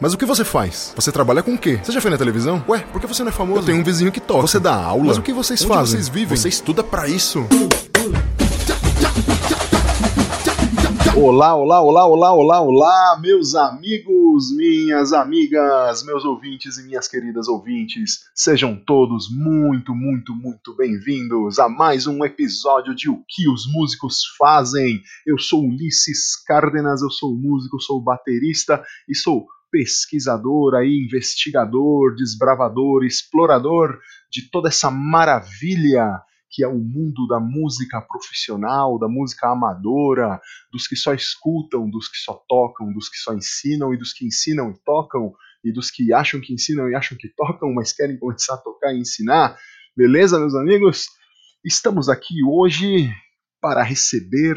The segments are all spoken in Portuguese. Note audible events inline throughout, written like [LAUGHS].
Mas o que você faz? Você trabalha com o quê? Você já foi na televisão? Ué, por que você não é famoso? Eu tenho um vizinho que toca. Você dá aula? Mas o que vocês Onde fazem? vocês vivem? Você estuda pra isso? Olá, olá, olá, olá, olá, olá, meus amigos, minhas amigas, meus ouvintes e minhas queridas ouvintes, sejam todos muito, muito, muito bem-vindos a mais um episódio de O que os músicos fazem. Eu sou Ulisses Cárdenas, eu sou músico, sou baterista e sou pesquisador aí, investigador, desbravador, explorador de toda essa maravilha que é o mundo da música profissional, da música amadora, dos que só escutam, dos que só tocam, dos que só ensinam e dos que ensinam e tocam, e dos que acham que ensinam e acham que tocam, mas querem começar a tocar e ensinar. Beleza, meus amigos? Estamos aqui hoje para receber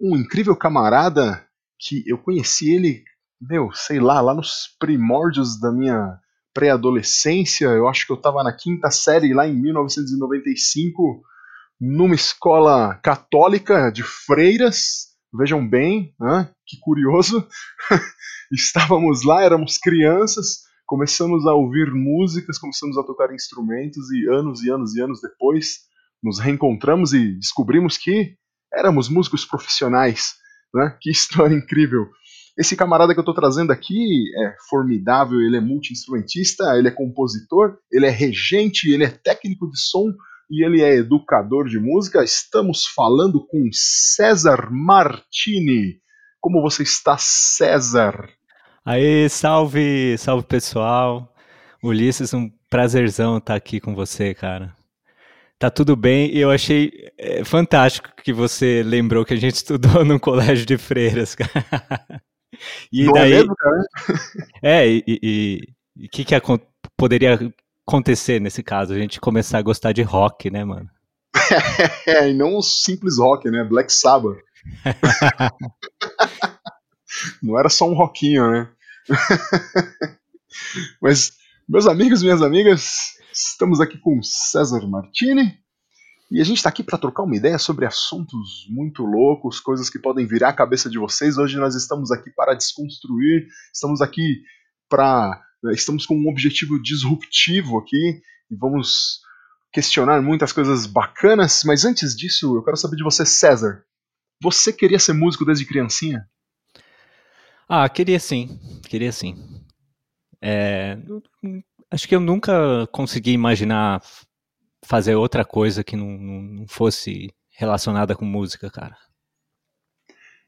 um incrível camarada que eu conheci ele, meu, sei lá, lá nos primórdios da minha pré-adolescência, eu acho que eu estava na quinta série lá em 1995, numa escola católica de freiras. Vejam bem, né? que curioso. [LAUGHS] Estávamos lá, éramos crianças, começamos a ouvir músicas, começamos a tocar instrumentos e anos e anos e anos depois nos reencontramos e descobrimos que éramos músicos profissionais. Né? Que história incrível! Esse camarada que eu estou trazendo aqui é formidável, ele é multi-instrumentista, ele é compositor, ele é regente, ele é técnico de som e ele é educador de música. Estamos falando com César Martini. Como você está, César? Aê, salve, salve pessoal. Ulisses, um prazerzão estar aqui com você, cara. Tá tudo bem e eu achei é, fantástico que você lembrou que a gente [LAUGHS] estudou num colégio de freiras, cara. [LAUGHS] E Não daí, é mesmo, cara? É, e o que, que poderia acontecer nesse caso? A gente começar a gostar de rock, né, mano? [LAUGHS] É, e não um simples rock, né? Black Sabbath. [LAUGHS] Não era só um rockinho, né? Mas, meus amigos, minhas amigas, estamos aqui com César Martini, e a gente está aqui para trocar uma ideia sobre assuntos muito loucos, coisas que podem virar a cabeça de vocês. Hoje nós estamos aqui para desconstruir, estamos aqui para. Estamos com um objetivo disruptivo aqui e vamos questionar muitas coisas bacanas. Mas antes disso, eu quero saber de você, César. Você queria ser músico desde criancinha? Ah, queria sim, queria sim. É, acho que eu nunca consegui imaginar fazer outra coisa que não, não fosse relacionada com música, cara.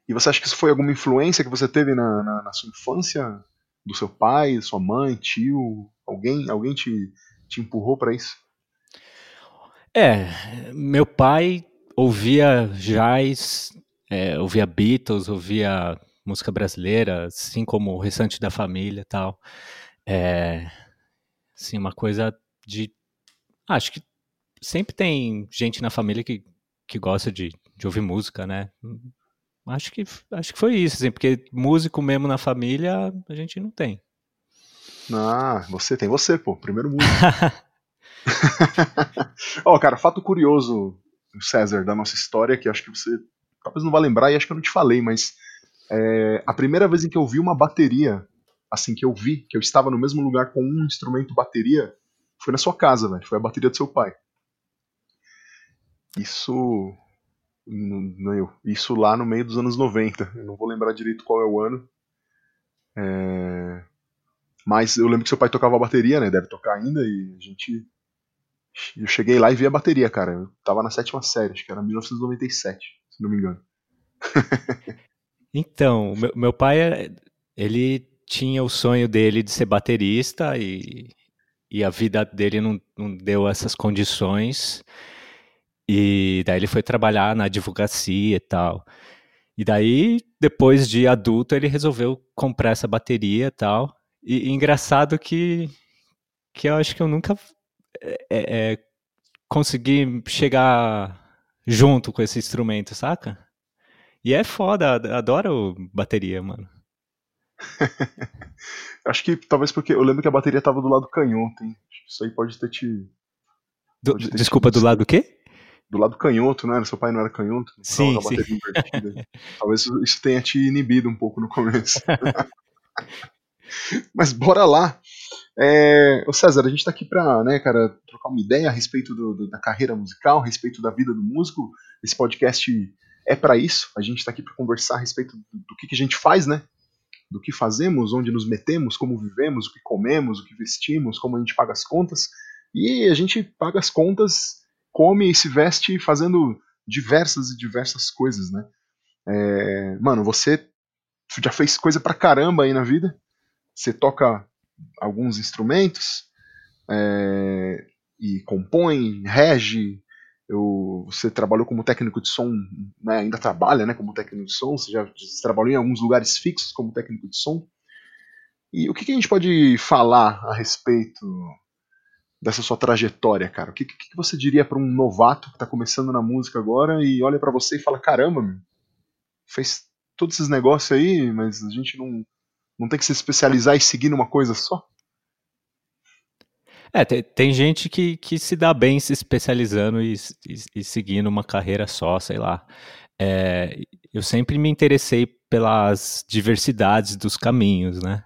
E você acha que isso foi alguma influência que você teve na, na, na sua infância? Do seu pai, sua mãe, tio? Alguém, alguém te, te empurrou para isso? É, meu pai ouvia jazz, é, ouvia Beatles, ouvia música brasileira, assim como o restante da família tal. É, assim, uma coisa de. Acho que sempre tem gente na família que, que gosta de, de ouvir música, né? Acho que, acho que foi isso, assim, porque músico mesmo na família a gente não tem. Ah, você tem você, pô, primeiro músico. [LAUGHS] Ó, oh, cara, fato curioso, César, da nossa história, que acho que você talvez não vai lembrar e acho que eu não te falei, mas é, a primeira vez em que eu vi uma bateria, assim, que eu vi, que eu estava no mesmo lugar com um instrumento bateria, foi na sua casa, velho. Foi a bateria do seu pai. Isso. Não, isso lá no meio dos anos 90. Eu não vou lembrar direito qual é o ano. É... Mas eu lembro que seu pai tocava bateria, né? Deve tocar ainda, e a gente. Eu cheguei lá e vi a bateria, cara. Eu tava na sétima série, acho que era 1997, se não me engano. [LAUGHS] então, meu, meu pai, ele tinha o sonho dele de ser baterista e, e a vida dele não, não deu essas condições. E daí ele foi trabalhar na advocacia e tal. E daí, depois de adulto, ele resolveu comprar essa bateria e tal. E, e engraçado que, que eu acho que eu nunca é, é, consegui chegar junto com esse instrumento, saca? E é foda, adoro bateria, mano. [LAUGHS] acho que talvez porque eu lembro que a bateria tava do lado canhoto, hein? Isso aí pode ter te. Do, ter desculpa, te... do lado do quê? Do lado canhoto, né? Seu pai não era canhoto, sim, sim. Talvez isso tenha te inibido um pouco no começo. [LAUGHS] Mas bora lá. É, ô César, a gente tá aqui pra, né, cara, trocar uma ideia a respeito do, do, da carreira musical, a respeito da vida do músico. Esse podcast é para isso. A gente tá aqui para conversar a respeito do, do que, que a gente faz, né? Do que fazemos, onde nos metemos, como vivemos, o que comemos, o que vestimos, como a gente paga as contas. E a gente paga as contas, come e se veste fazendo diversas e diversas coisas, né? É, mano, você já fez coisa pra caramba aí na vida. Você toca alguns instrumentos é, e compõe, rege. Eu, você trabalhou como técnico de som, né, ainda trabalha né, como técnico de som. Você já você trabalhou em alguns lugares fixos como técnico de som. E o que, que a gente pode falar a respeito dessa sua trajetória, cara? O que, que você diria para um novato que está começando na música agora e olha para você e fala: caramba, meu, fez todos esses negócios aí, mas a gente não, não tem que se especializar e seguir numa coisa só? É, tem, tem gente que, que se dá bem se especializando e, e, e seguindo uma carreira só, sei lá. É, eu sempre me interessei pelas diversidades dos caminhos, né?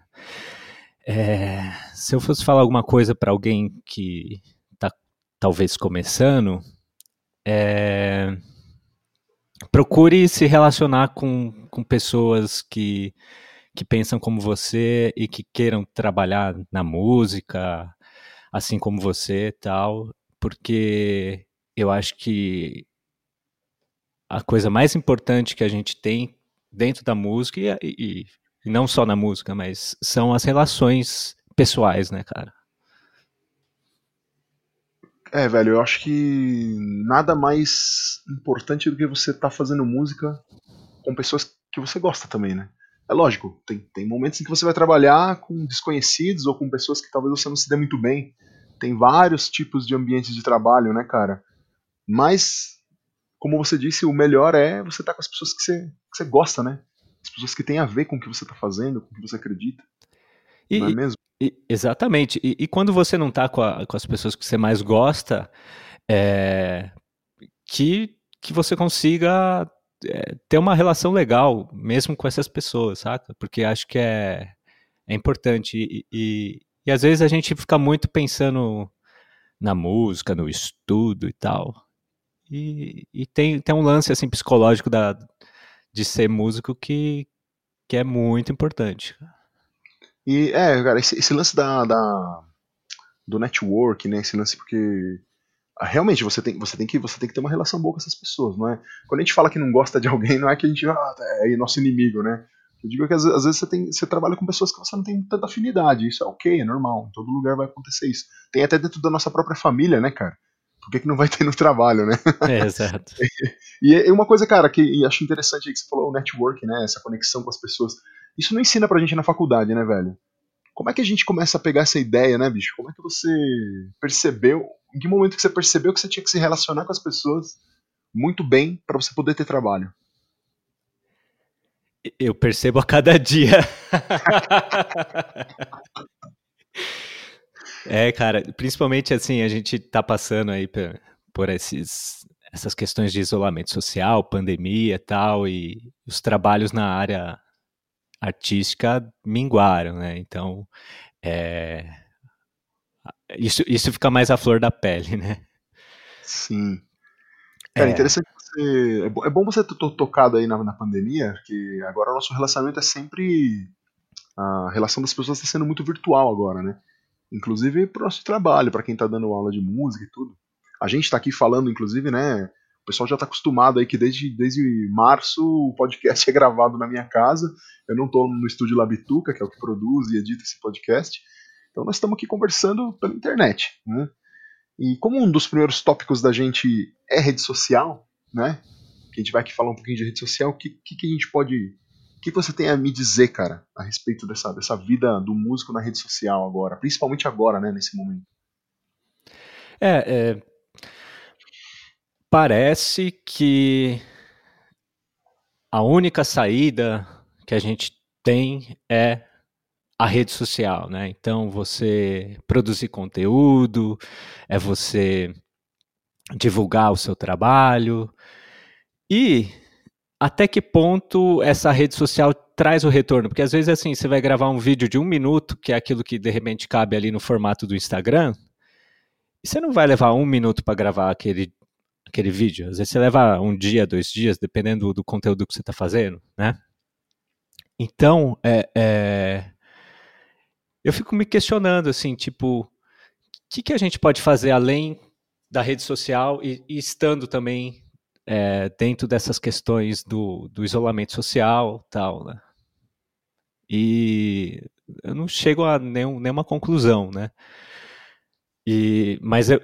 É, se eu fosse falar alguma coisa para alguém que está talvez começando, é, procure se relacionar com, com pessoas que, que pensam como você e que queiram trabalhar na música, assim como você tal, porque eu acho que a coisa mais importante que a gente tem dentro da música e, e, e não só na música, mas são as relações pessoais, né, cara? É, velho, eu acho que nada mais importante do que você estar tá fazendo música com pessoas que você gosta também, né? É lógico, tem, tem momentos em que você vai trabalhar com desconhecidos ou com pessoas que talvez você não se dê muito bem. Tem vários tipos de ambientes de trabalho, né, cara? Mas, como você disse, o melhor é você estar tá com as pessoas que você, que você gosta, né? As pessoas que têm a ver com o que você está fazendo, com o que você acredita. E, não é mesmo? E, exatamente. E, e, quando você não está com, com, as pessoas que você mais gosta, é, que, que você consiga é, ter uma relação legal mesmo com essas pessoas, saca? Porque acho que é, é importante. E, e, e às vezes a gente fica muito pensando na música, no estudo e tal. E, e tem, tem um lance assim psicológico da, de ser músico que, que é muito importante. E é, cara, esse, esse lance da, da, do network, né? Esse lance porque ah, realmente você tem, você tem que você tem que ter uma relação boa com essas pessoas, não é? Quando a gente fala que não gosta de alguém, não é que a gente ah, é nosso inimigo, né? Eu digo que às, às, vezes você, tem, você trabalha com pessoas que você não tem tanta afinidade. Isso é ok, é normal. Em todo lugar vai acontecer isso. Tem até dentro da nossa própria família, né, cara? Por que, que não vai ter no trabalho, né? [LAUGHS] É, exato. e, e uma coisa, cara, que acho interessante aí que você falou, o network, né? Essa conexão com as pessoas. Isso não ensina pra gente na faculdade, né, velho? Como é que a gente começa a pegar essa ideia, né, bicho? Como é que você percebeu? Em que momento que você percebeu que você tinha que se relacionar com as pessoas muito bem para você poder ter trabalho? Eu percebo a cada dia. [LAUGHS] É, cara, principalmente assim, a gente tá passando aí por, por esses, essas questões de isolamento social, pandemia e tal, e os trabalhos na área artística minguaram, né? Então, é, isso, isso fica mais à flor da pele, né? Sim. Cara, é. interessante você. É bom, é bom você ter tocado aí na, na pandemia, porque agora o nosso relacionamento é sempre. A relação das pessoas está sendo muito virtual agora, né? Inclusive para o nosso trabalho, para quem está dando aula de música e tudo. A gente está aqui falando, inclusive, né? O pessoal já está acostumado aí que desde, desde março o podcast [LAUGHS] é gravado na minha casa. Eu não estou no estúdio Labituca, que é o que produz e edita esse podcast. Então nós estamos aqui conversando pela internet, né? E como um dos primeiros tópicos da gente é rede social, né? Que a gente vai aqui falar um pouquinho de rede social, o que, que, que a gente pode que você tem a me dizer, cara, a respeito dessa, dessa vida do músico na rede social agora, principalmente agora, né, nesse momento? É, é parece que a única saída que a gente tem é a rede social, né? Então você produzir conteúdo, é você divulgar o seu trabalho e até que ponto essa rede social traz o retorno? Porque às vezes assim, você vai gravar um vídeo de um minuto, que é aquilo que de repente cabe ali no formato do Instagram, e você não vai levar um minuto para gravar aquele, aquele vídeo. Às vezes você leva um dia, dois dias, dependendo do, do conteúdo que você está fazendo, né? Então, é, é, eu fico me questionando, assim, tipo, o que, que a gente pode fazer além da rede social e, e estando também é, dentro dessas questões do, do isolamento social tal, né? E eu não chego a nenhum, nenhuma conclusão, né? E, mas eu,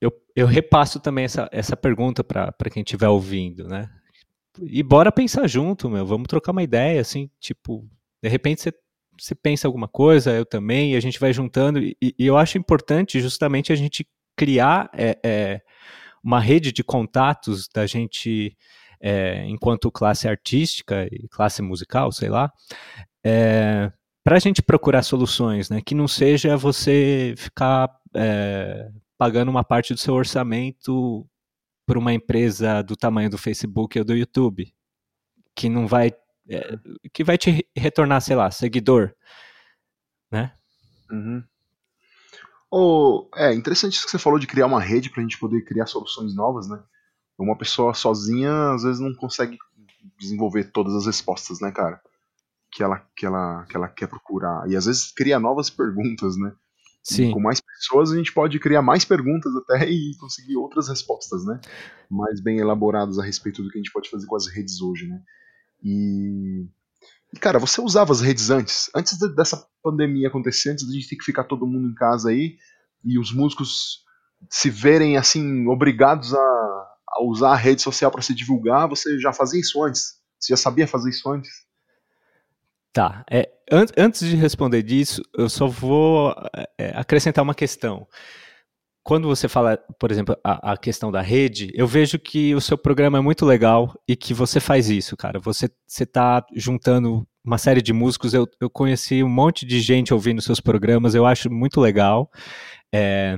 eu, eu repasso também essa, essa pergunta para quem estiver ouvindo, né? E bora pensar junto, meu, vamos trocar uma ideia, assim, tipo, de repente você, você pensa alguma coisa, eu também, e a gente vai juntando, e, e eu acho importante justamente a gente criar é, é, uma rede de contatos da gente, é, enquanto classe artística e classe musical, sei lá, é, para a gente procurar soluções, né? Que não seja você ficar é, pagando uma parte do seu orçamento por uma empresa do tamanho do Facebook ou do YouTube, que não vai, é, que vai te retornar, sei lá, seguidor, né? Uhum. Oh, é interessante isso que você falou de criar uma rede para a gente poder criar soluções novas, né? Uma pessoa sozinha às vezes não consegue desenvolver todas as respostas, né, cara? Que ela, que ela, que ela quer procurar. E às vezes cria novas perguntas, né? Sim. E com mais pessoas a gente pode criar mais perguntas até e conseguir outras respostas, né? Mais bem elaboradas a respeito do que a gente pode fazer com as redes hoje, né? E e, cara, você usava as redes antes? Antes de, dessa pandemia acontecer, antes de a gente ter que ficar todo mundo em casa aí, e os músicos se verem, assim, obrigados a, a usar a rede social para se divulgar, você já fazia isso antes? Você já sabia fazer isso antes? Tá. É, an antes de responder disso, eu só vou é, acrescentar uma questão quando você fala, por exemplo, a, a, questão da rede, eu vejo que o seu programa é muito legal e que você faz isso, cara. Você está juntando uma série de músicos. Eu, eu conheci um monte de gente ouvindo seus programas, eu acho muito legal. É,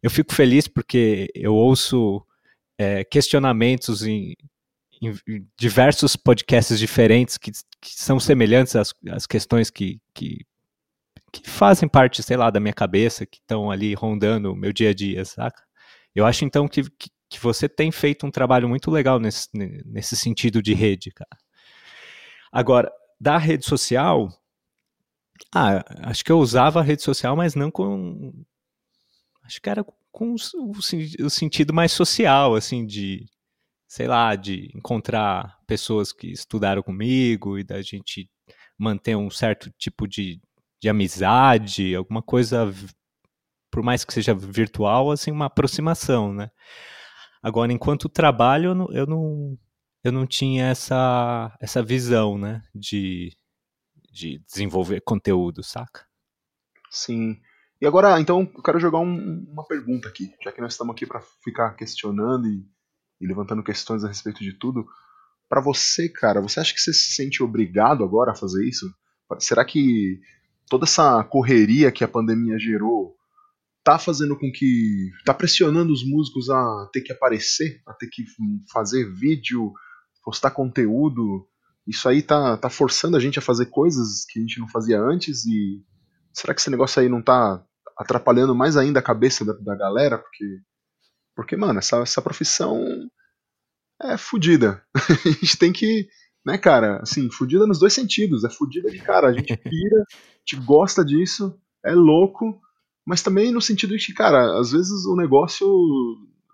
eu fico feliz porque eu ouço é, questionamentos em, em, diversos podcasts diferentes que, que são semelhantes às, às questões que, que que fazem parte, sei lá, da minha cabeça, que estão ali rondando o meu dia a dia, saca? Eu acho então que, que, que, você tem feito um trabalho muito legal nesse, nesse sentido de rede, cara. Agora, da rede social, ah, acho que eu usava a rede social, mas não com. Acho que era com o, o sentido mais social, assim, de, sei lá, de encontrar pessoas que estudaram comigo e da gente manter um certo tipo de, de amizade, alguma coisa, por mais que seja virtual, assim, uma aproximação, né? Agora, enquanto trabalho, eu não, eu não, eu não tinha essa, essa visão, né, de, de desenvolver conteúdo, saca? Sim. E agora, então, eu quero jogar um, uma pergunta aqui, já que nós estamos aqui para ficar questionando e, e, levantando questões a respeito de tudo. Para você, cara, você acha que você se sente obrigado agora a fazer isso? Será que toda essa correria que a pandemia gerou tá fazendo com que tá pressionando os músicos a ter que aparecer, a ter que fazer vídeo, postar conteúdo. Isso aí tá, tá forçando a gente a fazer coisas que a gente não fazia antes e será que esse negócio aí não tá atrapalhando mais ainda a cabeça da, da galera? Porque, porque mano, essa, essa profissão é fodida. [LAUGHS] a gente tem que né, cara? Assim, fudida nos dois sentidos. É fudida de cara, a gente [LAUGHS] pira, a gente gosta disso, é louco, mas também no sentido de que, cara, às vezes o negócio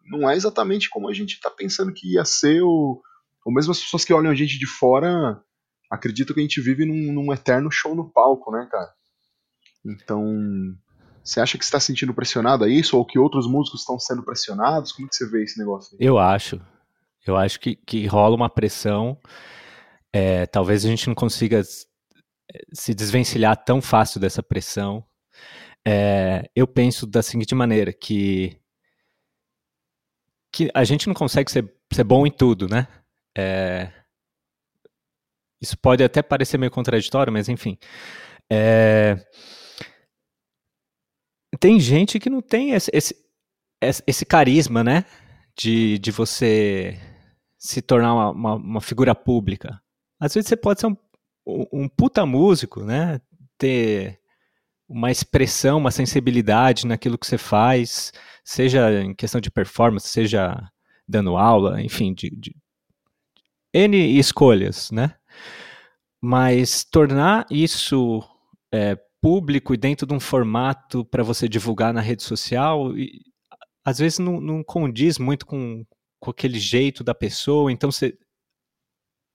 não é exatamente como a gente tá pensando que ia ser, ou, ou mesmo as pessoas que olham a gente de fora acreditam que a gente vive num, num eterno show no palco, né, cara? Então, você acha que está sentindo pressionado a isso, ou que outros músicos estão sendo pressionados? Como que você vê esse negócio? Aí? Eu acho. Eu acho que, que rola uma pressão é, talvez a gente não consiga se desvencilhar tão fácil dessa pressão. É, eu penso da seguinte maneira, que, que a gente não consegue ser, ser bom em tudo, né? É, isso pode até parecer meio contraditório, mas enfim. É, tem gente que não tem esse, esse, esse carisma, né? De, de você se tornar uma, uma, uma, figura pública. Às vezes você pode ser um, um puta músico, né? Ter uma expressão, uma sensibilidade naquilo que você faz, seja em questão de performance, seja dando aula, enfim, de, de N escolhas, né? Mas tornar isso é, público e dentro de um formato para você divulgar na rede social, e, às vezes não, não condiz muito com, com aquele jeito da pessoa, então você,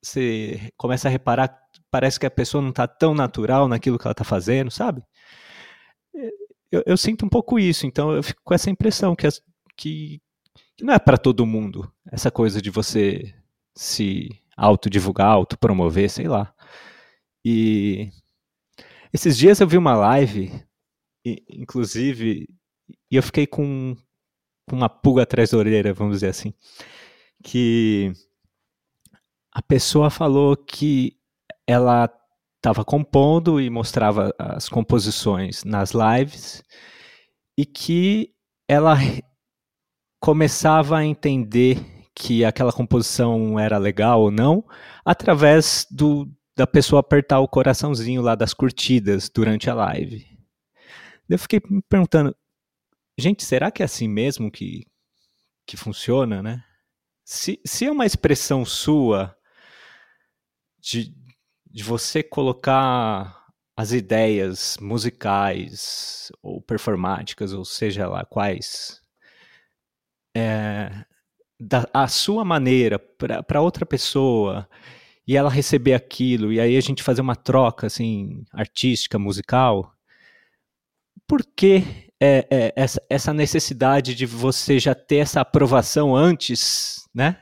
você começa a reparar, parece que a pessoa não está tão natural naquilo que ela está fazendo, sabe? Eu, eu, sinto um pouco isso, então eu fico com essa impressão que, que, que não é para todo mundo essa coisa de você se autodivulgar, autopromover, sei lá. E esses dias eu vi uma live, inclusive, e eu fiquei com uma pulga atrás da orelha, vamos dizer assim, que a pessoa falou que ela estava compondo e mostrava as composições nas lives e que ela começava a entender que aquela composição era legal ou não através do, da pessoa apertar o coraçãozinho lá das curtidas durante a live. Eu fiquei me perguntando, gente, será que é assim mesmo que, que funciona, né? Se, se é uma expressão sua de, de você colocar as ideias musicais ou performáticas, ou seja lá quais, é, da a sua maneira para outra pessoa e ela receber aquilo e aí a gente fazer uma troca assim artística musical por que é, é, essa, essa necessidade de você já ter essa aprovação antes né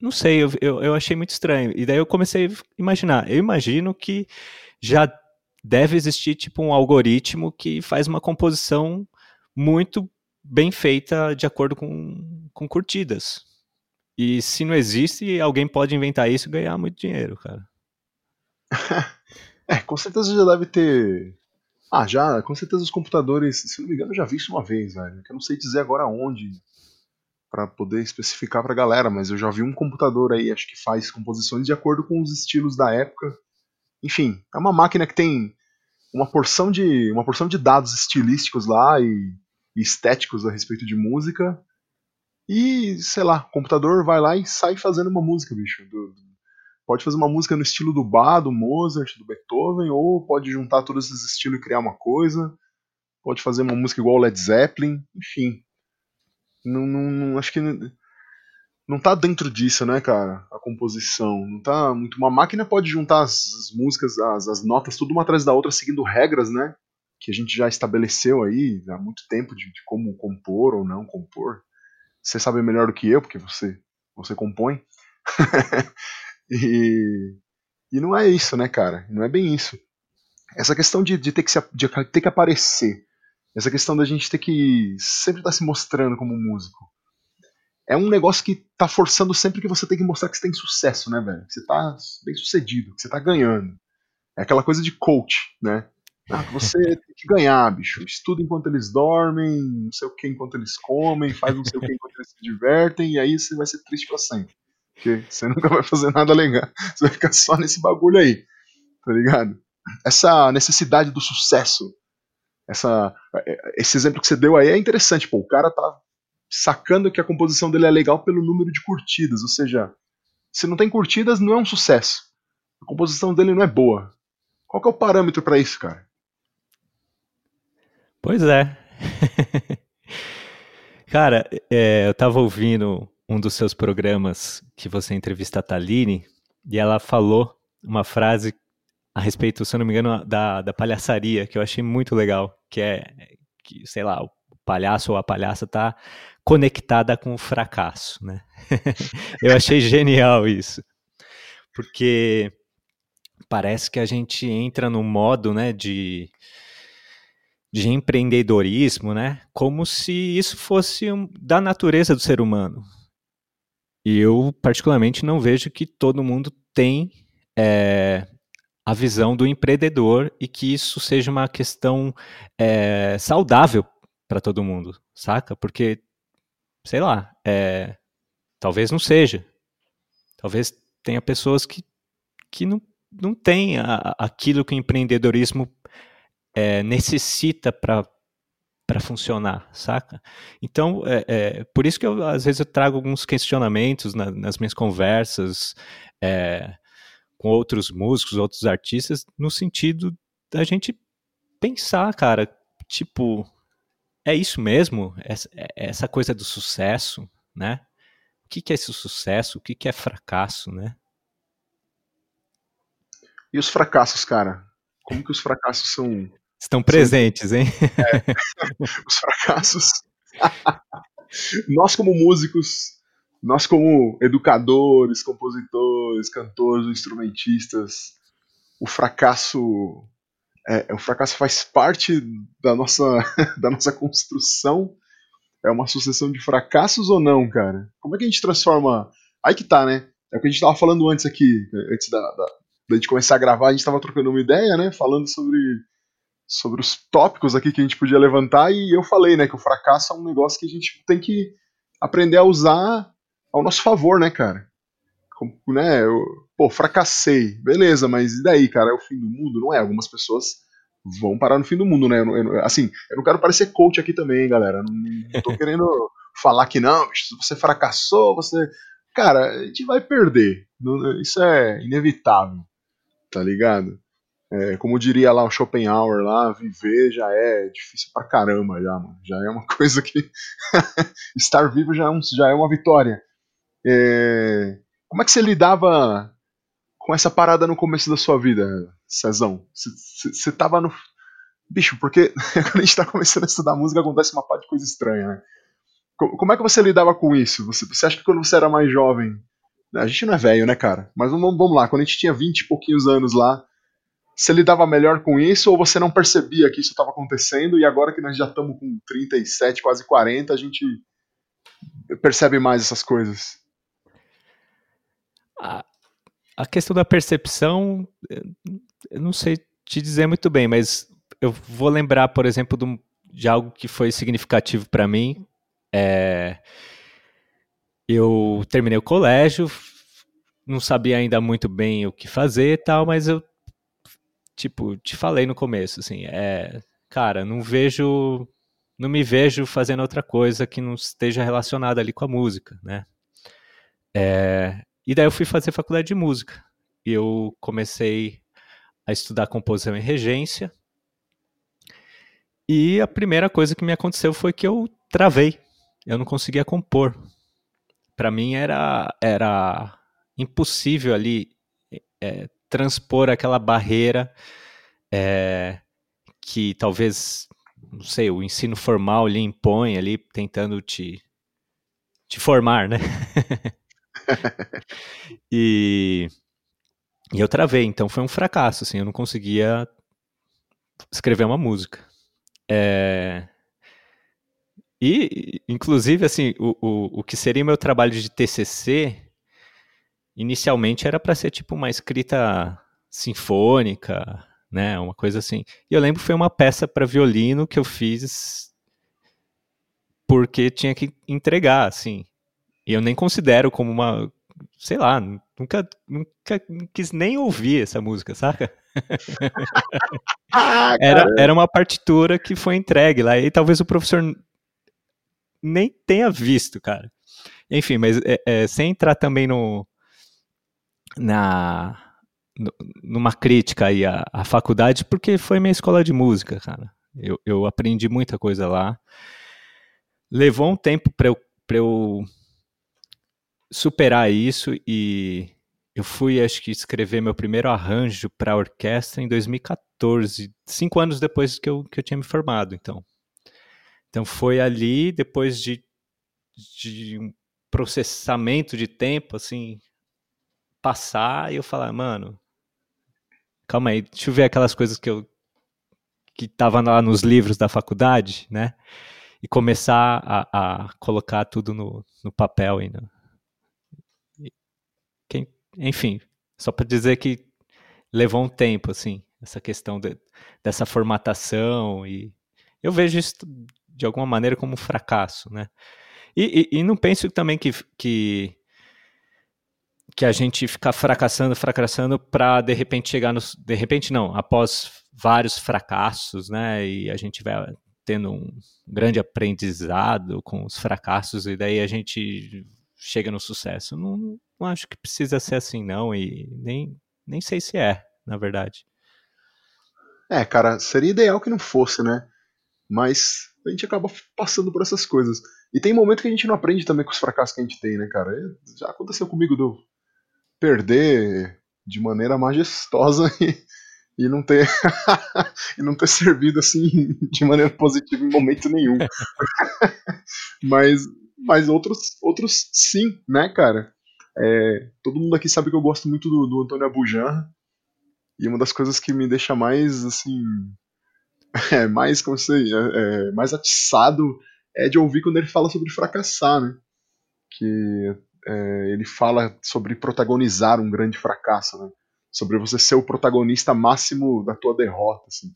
não sei eu, eu, eu achei muito estranho e daí eu comecei a imaginar eu imagino que já deve existir tipo um algoritmo que faz uma composição muito bem feita de acordo com, com curtidas. E se não existe, alguém pode inventar isso e ganhar muito dinheiro, cara. [LAUGHS] é, com certeza já deve ter. Ah, já, com certeza os computadores, se não me engano, eu já vi isso uma vez, velho. Que eu não sei dizer agora onde para poder especificar pra galera, mas eu já vi um computador aí, acho que faz composições de acordo com os estilos da época. Enfim, é uma máquina que tem uma porção de uma porção de dados estilísticos lá e estéticos a respeito de música. E, sei lá, o computador vai lá e sai fazendo uma música, bicho. Do, pode fazer uma música no estilo do Bach, do Mozart, do Beethoven, ou pode juntar todos esses estilos e criar uma coisa. Pode fazer uma música igual Led Zeppelin, enfim. Não, não, não acho que não tá dentro disso, né, cara? A composição. Não tá muito. Uma máquina pode juntar as, as músicas, as, as notas, tudo uma atrás da outra, seguindo regras, né? que a gente já estabeleceu aí há muito tempo de, de como compor ou não compor. Você sabe melhor do que eu, porque você, você compõe. [LAUGHS] e, e não é isso, né, cara? Não é bem isso. Essa questão de, de, ter, que se, de ter que aparecer, essa questão da gente ter que sempre estar tá se mostrando como músico, é um negócio que tá forçando sempre que você tem que mostrar que você tem sucesso, né, velho? Que você tá bem sucedido, que você tá ganhando. É aquela coisa de coach, né? Ah, você tem que ganhar, bicho. Estuda enquanto eles dormem, não sei o que enquanto eles comem, faz não sei o que enquanto eles se divertem, e aí você vai ser triste pra sempre. Porque você [LAUGHS] nunca vai fazer nada legal. Você vai ficar só nesse bagulho aí. Tá ligado? Essa necessidade do sucesso. Essa, esse exemplo que você deu aí é interessante. Pô, o cara tá sacando que a composição dele é legal pelo número de curtidas. Ou seja, se não tem curtidas, não é um sucesso. A composição dele não é boa. Qual que é o parâmetro para isso, cara? Pois é. [LAUGHS] Cara, é, eu estava ouvindo um dos seus programas que você entrevista a Taline e ela falou uma frase a respeito, se eu não me engano, da, da palhaçaria, que eu achei muito legal, que é, que, sei lá, o palhaço ou a palhaça tá conectada com o fracasso, né? [LAUGHS] eu achei genial isso. Porque parece que a gente entra no modo, né, de de empreendedorismo, né? Como se isso fosse um, da natureza do ser humano. E eu, particularmente, não vejo que todo mundo tem é, a visão do empreendedor e que isso seja uma questão é, saudável para todo mundo, saca? Porque, sei lá, é, talvez não seja. Talvez tenha pessoas que, que não, não têm a, aquilo que o empreendedorismo é, necessita para para funcionar, saca? Então, é, é, por isso que eu, às vezes eu trago alguns questionamentos na, nas minhas conversas é, com outros músicos, outros artistas, no sentido da gente pensar, cara, tipo, é isso mesmo? Essa, é, essa coisa do sucesso, né? O que, que é esse sucesso? O que, que é fracasso, né? E os fracassos, cara? Como que os fracassos são Estão presentes, hein? É, [LAUGHS] os fracassos. [LAUGHS] nós, como músicos, nós, como educadores, compositores, cantores, instrumentistas, o fracasso. É, o fracasso faz parte da nossa, [LAUGHS] da nossa construção. É uma sucessão de fracassos ou não, cara? Como é que a gente transforma. Aí que tá, né? É o que a gente tava falando antes aqui, antes da, da, da gente começar a gravar, a gente tava trocando uma ideia, né? Falando sobre sobre os tópicos aqui que a gente podia levantar e eu falei, né, que o fracasso é um negócio que a gente tem que aprender a usar ao nosso favor, né, cara? Como, né, eu, pô, fracassei, beleza, mas e daí, cara? É o fim do mundo? Não é? Algumas pessoas vão parar no fim do mundo, né? Eu, eu, assim, eu não quero parecer coach aqui também, galera. Não, não tô querendo [LAUGHS] falar que não, você fracassou, você. Cara, a gente vai perder. Isso é inevitável, tá ligado? É, como diria lá o Schopenhauer lá, viver já é difícil pra caramba já, mano. Já é uma [LAUGHS] coisa que [LAUGHS] estar vivo já é, um, já é uma vitória. É, como é que você lidava com essa parada no começo da sua vida, Cezão? Você tava no. Bicho, porque [LAUGHS] quando a gente tá começando a estudar música acontece uma parte de coisa estranha, né? Como é que você lidava com isso? Você, você acha que quando você era mais jovem. A gente não é velho, né, cara? Mas vamos, vamos lá, quando a gente tinha 20 e pouquinhos anos lá, você lidava melhor com isso ou você não percebia que isso estava acontecendo e agora que nós já estamos com 37, quase 40, a gente percebe mais essas coisas? A, questão da percepção, eu não sei te dizer muito bem, mas eu vou lembrar, por exemplo, de, de algo que foi significativo para mim. É, eu terminei o colégio, não sabia ainda muito bem o que fazer e tal, mas eu tipo, te falei no começo, assim, é, cara, não vejo, não me vejo fazendo outra coisa que não esteja relacionada ali com a música, né? É, e daí eu fui fazer faculdade de música. E eu comecei a estudar composição e regência. E a primeira coisa que me aconteceu foi que eu travei. Eu não conseguia compor. Para mim era era impossível ali é, transpor aquela barreira é, que talvez, não sei, o ensino formal lhe impõe ali, tentando te, te formar, né? [LAUGHS] [LAUGHS] e, e eu travei, então foi um fracasso, assim, eu não conseguia escrever uma música. É, e, inclusive, assim, o, o, o que seria meu trabalho de TCC inicialmente era para ser tipo uma escrita sinfônica, né, uma coisa assim. E eu lembro que foi uma peça para violino que eu fiz porque tinha que entregar, assim. E eu nem considero como uma, sei lá, nunca, nunca quis nem ouvir essa música, saca? ah, era, era uma partitura que foi entregue lá e talvez o professor nem tenha visto, cara. Enfim, mas é, é, sem entrar também no, na numa crítica aí à, à, faculdade, porque foi minha escola de música, cara. Eu, eu aprendi muita coisa lá. Levou um tempo para eu, eu superar isso e eu fui, acho que, escrever meu primeiro arranjo para orquestra em 2014, cinco anos depois que eu, que eu tinha me formado, então. Então foi ali, depois de, de um processamento de tempo, assim, passar e eu falar, mano, calma aí, deixa eu ver aquelas coisas que eu que tava lá nos livros da faculdade, né? E começar a, a colocar tudo no, no papel e no, enfim, só para dizer que levou um tempo, assim, essa questão de, dessa formatação e eu vejo isso de alguma maneira como um fracasso, né? E, e, e, não penso também que, que, que a gente ficar fracassando, fracassando para de repente chegar nos. De repente não, após vários fracassos, né? E a gente vai tendo um grande aprendizado com os fracassos e daí a gente chega no sucesso. Não, não acho que precisa ser assim, não, e nem, nem sei se é, na verdade. É, cara, seria ideal que não fosse, né? Mas a gente acaba passando por essas coisas. E tem momento que a gente não aprende também com os fracassos que a gente tem, né, cara? Já aconteceu comigo do perder de maneira majestosa [LAUGHS] e, e não ter [LAUGHS] e não ter servido assim [LAUGHS] de maneira positiva em momento nenhum. mas mas outros outros sim, né, cara? É, todo mundo aqui sabe que eu gosto muito do, do Antônio Abujan e uma das coisas que me deixa mais assim [LAUGHS] é, mais como sei, é, é, mais atiçado é de ouvir quando ele fala sobre fracassar, né? Que é, ele fala sobre protagonizar um grande fracasso, né? Sobre você ser o protagonista máximo da tua derrota, assim.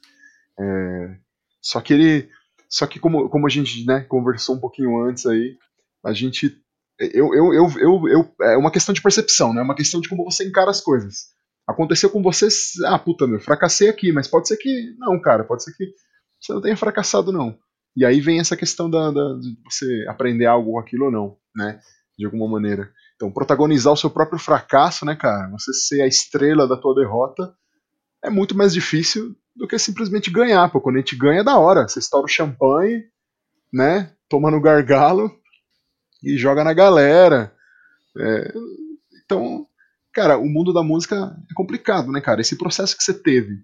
É, só que ele, só que como, como a gente né, conversou um pouquinho antes aí, a gente eu, eu, eu, eu, eu, é uma questão de percepção, né? É uma questão de como você encara as coisas. Aconteceu com você, ah, puta, meu, fracassei aqui, mas pode ser que. Não, cara, pode ser que você não tenha fracassado, não. E aí vem essa questão da, da, de você aprender algo com aquilo ou não, né? De alguma maneira. Então, protagonizar o seu próprio fracasso, né, cara? Você ser a estrela da tua derrota é muito mais difícil do que simplesmente ganhar. Pô, quando a gente ganha é da hora. Você estoura o champanhe, né? Toma no gargalo e joga na galera. É, então, cara, o mundo da música é complicado, né, cara? Esse processo que você teve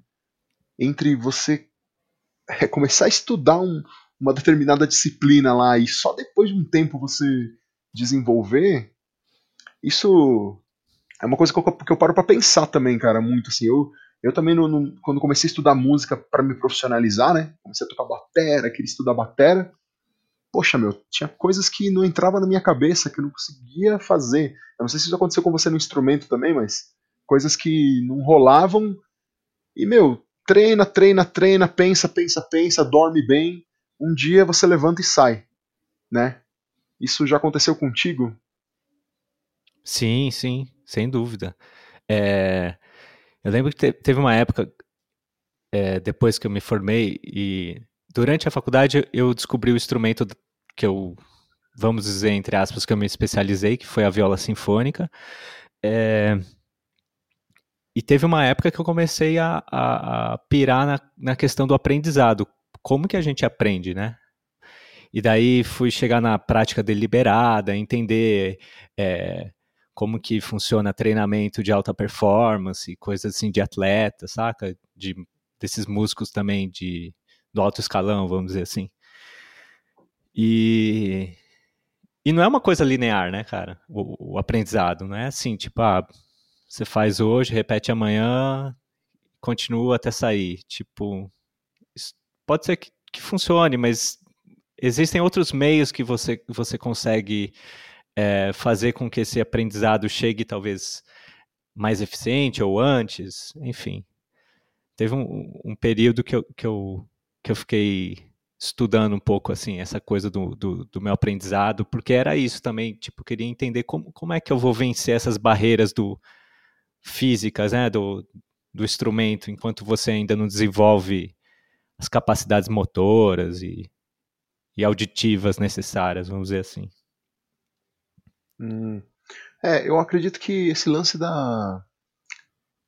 entre você é, começar a estudar um, uma determinada disciplina lá e só depois de um tempo você desenvolver, isso é uma coisa que eu, que eu paro para pensar também, cara, muito assim. Eu, eu também, quando comecei a estudar música para me profissionalizar, né? Comecei a tocar batera, queria estudar batera poxa, meu, tinha coisas que não entrava na minha cabeça, que eu não conseguia fazer. Eu não sei se isso aconteceu com você no instrumento também, mas coisas que não rolavam. E, meu, treina, treina, treina, pensa, pensa, pensa, dorme bem. Um dia você levanta e sai, né? Isso já aconteceu contigo? Sim, sim, sem dúvida. É, eu lembro que teve uma época, é, depois que eu me formei, e durante a faculdade eu descobri o instrumento que eu, vamos dizer, entre aspas, que eu me especializei, que foi a viola sinfônica. É, e teve uma época que eu comecei a, a, a pirar na, na, questão do aprendizado. Como que a gente aprende, né? E daí fui chegar na prática deliberada, entender é, como que funciona treinamento de alta performance, coisas assim de atleta, saca? De, desses músicos também de, do alto escalão, vamos dizer assim. E, e não é uma coisa linear, né, cara? O, o aprendizado, não é assim, tipo, ah, você faz hoje, repete amanhã, continua até sair. Tipo, pode ser que, que funcione, mas existem outros meios que você, você consegue é, fazer com que esse aprendizado chegue talvez mais eficiente ou antes, enfim. Teve um, um período que eu, que, eu, que eu fiquei estudando um pouco assim essa coisa do, do, do, meu aprendizado, porque era isso também, tipo, queria entender como, como é que eu vou vencer essas barreiras do físicas, né, do, do instrumento, enquanto você ainda não desenvolve as capacidades motoras e, e auditivas necessárias, vamos dizer assim. Hum. É, eu acredito que esse lance da.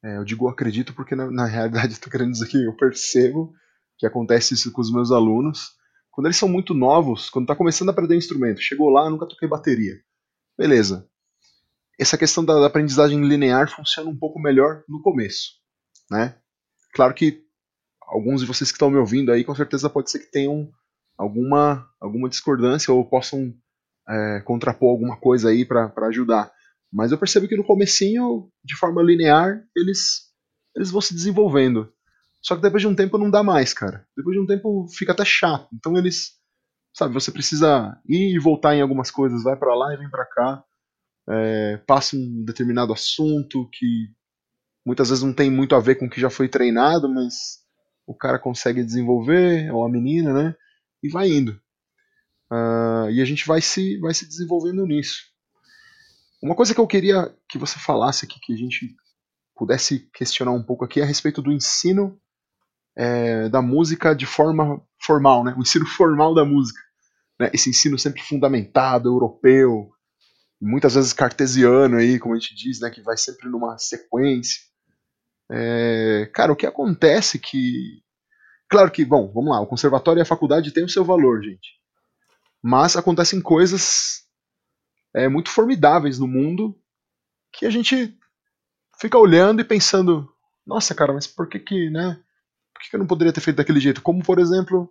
É, eu digo acredito porque na, na realidade [LAUGHS] estou querendo dizer que eu percebo que acontece isso com os meus alunos. Quando eles são muito novos, quando está começando a aprender um instrumento, chegou lá, nunca toquei bateria. Beleza. Essa questão da, aprendizagem linear funciona um pouco melhor no começo, né? Claro que alguns de vocês que estão me ouvindo aí, com certeza pode ser que tenham alguma, alguma discordância ou possam é, contrapor alguma coisa aí para ajudar. Mas eu percebo que no comecinho, de forma linear, eles, eles vão se desenvolvendo. Só que depois de um tempo não dá mais, cara. Depois de um tempo fica até chato. Então eles, sabe, você precisa ir e voltar em algumas coisas, vai para lá e vem para cá, é, passa um determinado assunto que muitas vezes não tem muito a ver com o que já foi treinado, mas o cara consegue desenvolver, ou a menina, né? E vai indo. Uh, e a gente vai se, vai se desenvolvendo nisso. Uma coisa que eu queria que você falasse aqui, que a gente pudesse questionar um pouco aqui, é a respeito do ensino é, da música de forma formal, né? o ensino formal da música. Né? Esse ensino sempre fundamentado, europeu, muitas vezes cartesiano, aí, como a gente diz, né? que vai sempre numa sequência. É, cara, o que acontece que. Claro que, bom, vamos lá, o conservatório e a faculdade têm o seu valor, gente. Mas acontecem coisas é, muito formidáveis no mundo que a gente fica olhando e pensando, nossa, cara, mas por que que, né? Por que, eu não poderia ter feito daquele jeito? Como, por exemplo,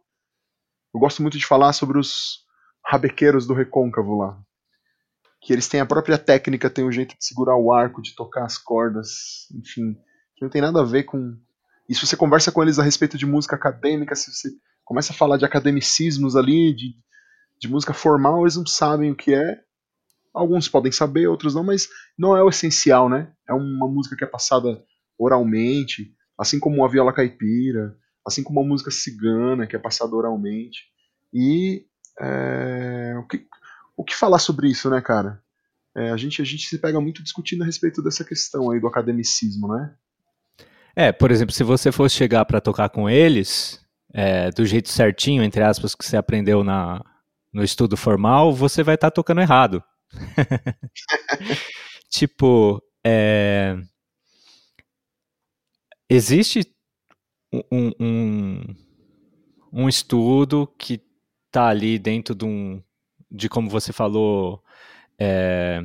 eu gosto muito de falar sobre os rabequeiros do recôncavo lá. Que eles têm a própria técnica, têm o um jeito de segurar o arco, de tocar as cordas, enfim. Que não tem nada a ver com. E se você conversa com eles a respeito de música acadêmica, se você começa a falar de academicismos ali, de de música formal, eles não sabem o que é. Alguns podem saber, outros não, mas não é o essencial, né? É uma música que é passada oralmente, assim como a viola caipira, assim como a música cigana, que é passada oralmente. E é, o, que, o que falar sobre isso, né, cara? É, a, gente, a gente se pega muito discutindo a respeito dessa questão aí do academicismo, né? É, por exemplo, se você fosse chegar para tocar com eles, é, do jeito certinho, entre aspas, que você aprendeu na, no estudo formal, você vai estar tá tocando errado. [LAUGHS] tipo, é... existe um, um, um, estudo que está ali dentro de um, de como você falou, é...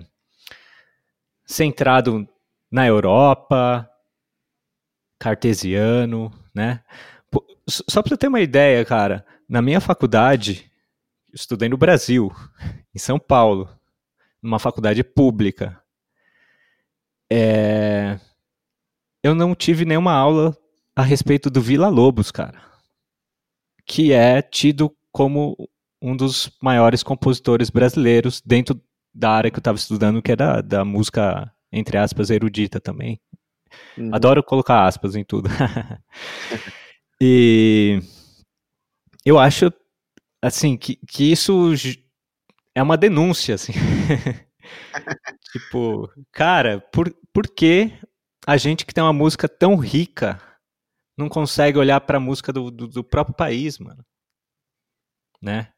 centrado na Europa, cartesiano, né? Só para ter uma ideia, cara, na minha faculdade estudei no Brasil, em São Paulo, numa faculdade pública. É... Eu não tive nenhuma aula a respeito do Vila Lobos, cara, que é tido como um dos maiores compositores brasileiros dentro da área que eu estava estudando, que é da, da música, entre aspas, erudita também. Uhum. Adoro colocar aspas em tudo. [LAUGHS] e eu acho assim, que, que isso é uma denúncia, assim. [LAUGHS] tipo, cara, por, por que a gente que tem uma música tão rica não consegue olhar para a música do, do, do, próprio país, mano? Né?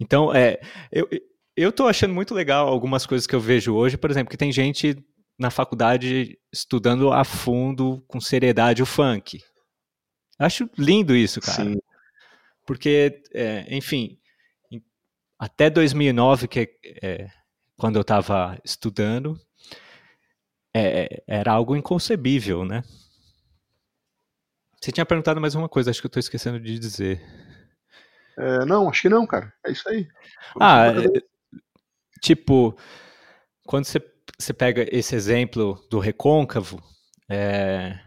Então, é, eu, eu tô achando muito legal algumas coisas que eu vejo hoje, por exemplo, que tem gente na faculdade estudando a fundo, com seriedade, o funk. Acho lindo isso, cara. Sim. Porque, é, enfim, até 2009, que é, quando eu estava estudando, é, era algo inconcebível, né? Você tinha perguntado mais uma coisa, acho que eu estou esquecendo de dizer. É, não, acho que não, cara. É isso aí. ah, é, tipo, quando você, você pega esse exemplo do recôncavo, é,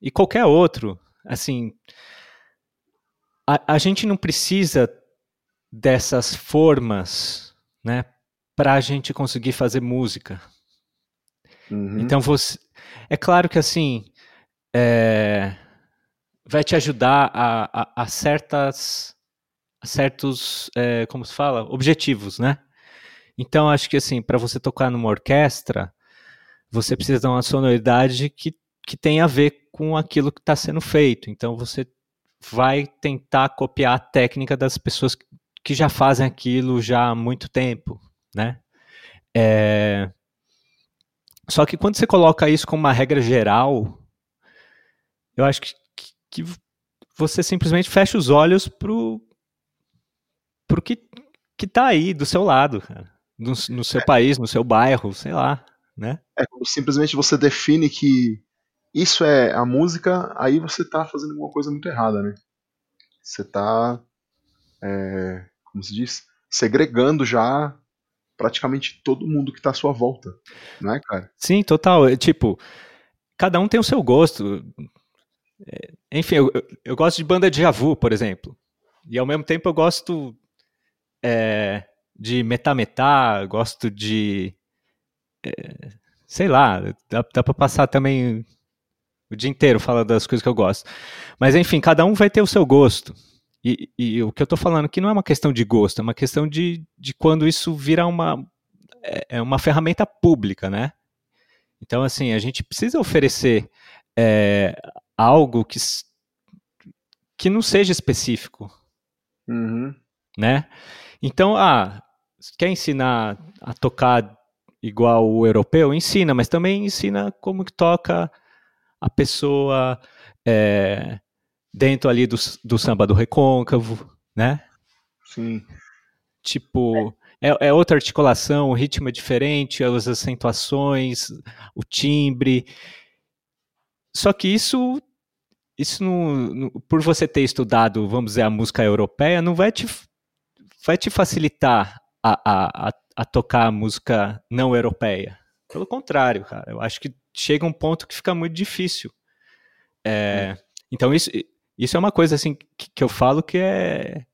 e qualquer outro, assim, a, a gente não precisa dessas formas, né, para a gente conseguir fazer música. Uhum. Então você, é claro que assim, é, vai te ajudar a, a, a certas, a certos, é, como se fala, objetivos, né? Então acho que assim, para você tocar numa orquestra, você precisa de uma sonoridade que, que tem a ver com aquilo que está sendo feito. Então você vai tentar copiar a técnica das pessoas que já fazem aquilo já há muito tempo, né? É... Só que quando você coloca isso como uma regra geral, eu acho que, que você simplesmente fecha os olhos pro, pro que, que tá aí do seu lado, cara. No, no seu é. país, no seu bairro, sei lá, né? É simplesmente você define que isso é a música, aí você tá fazendo alguma coisa muito errada, né? Você tá, é, como se diz, segregando já praticamente todo mundo que tá à sua volta, não é, cara? Sim, total. É, tipo, cada um tem o seu gosto. É, enfim, eu, eu gosto de banda de Javu, por exemplo. E ao mesmo tempo eu gosto é, de metametá, gosto de. É, sei lá, dá, dá pra passar também o dia inteiro falando das coisas que eu gosto. Mas enfim, cada um vai ter o seu gosto. E, e, o que eu estou falando aqui não é uma questão de gosto, é uma questão de, de quando isso vira uma, é, é uma ferramenta pública, né? Então, assim, a gente precisa oferecer é, algo que, que não seja específico, uhum. né? Então, ah, quer ensinar a tocar igual o europeu? Ensina, mas também ensina como que toca a pessoa é, dentro ali do, do samba do recôncavo, né? Sim. Tipo, é, é outra articulação, o ritmo é diferente, as acentuações, o timbre. Só que isso, isso não, não, por você ter estudado, vamos dizer, a música europeia, não vai te, vai te facilitar a, a, a, a tocar a música não europeia. Pelo contrário, cara, eu acho que chega um ponto que fica muito difícil. É, então isso, isso é uma coisa assim que, que eu falo que é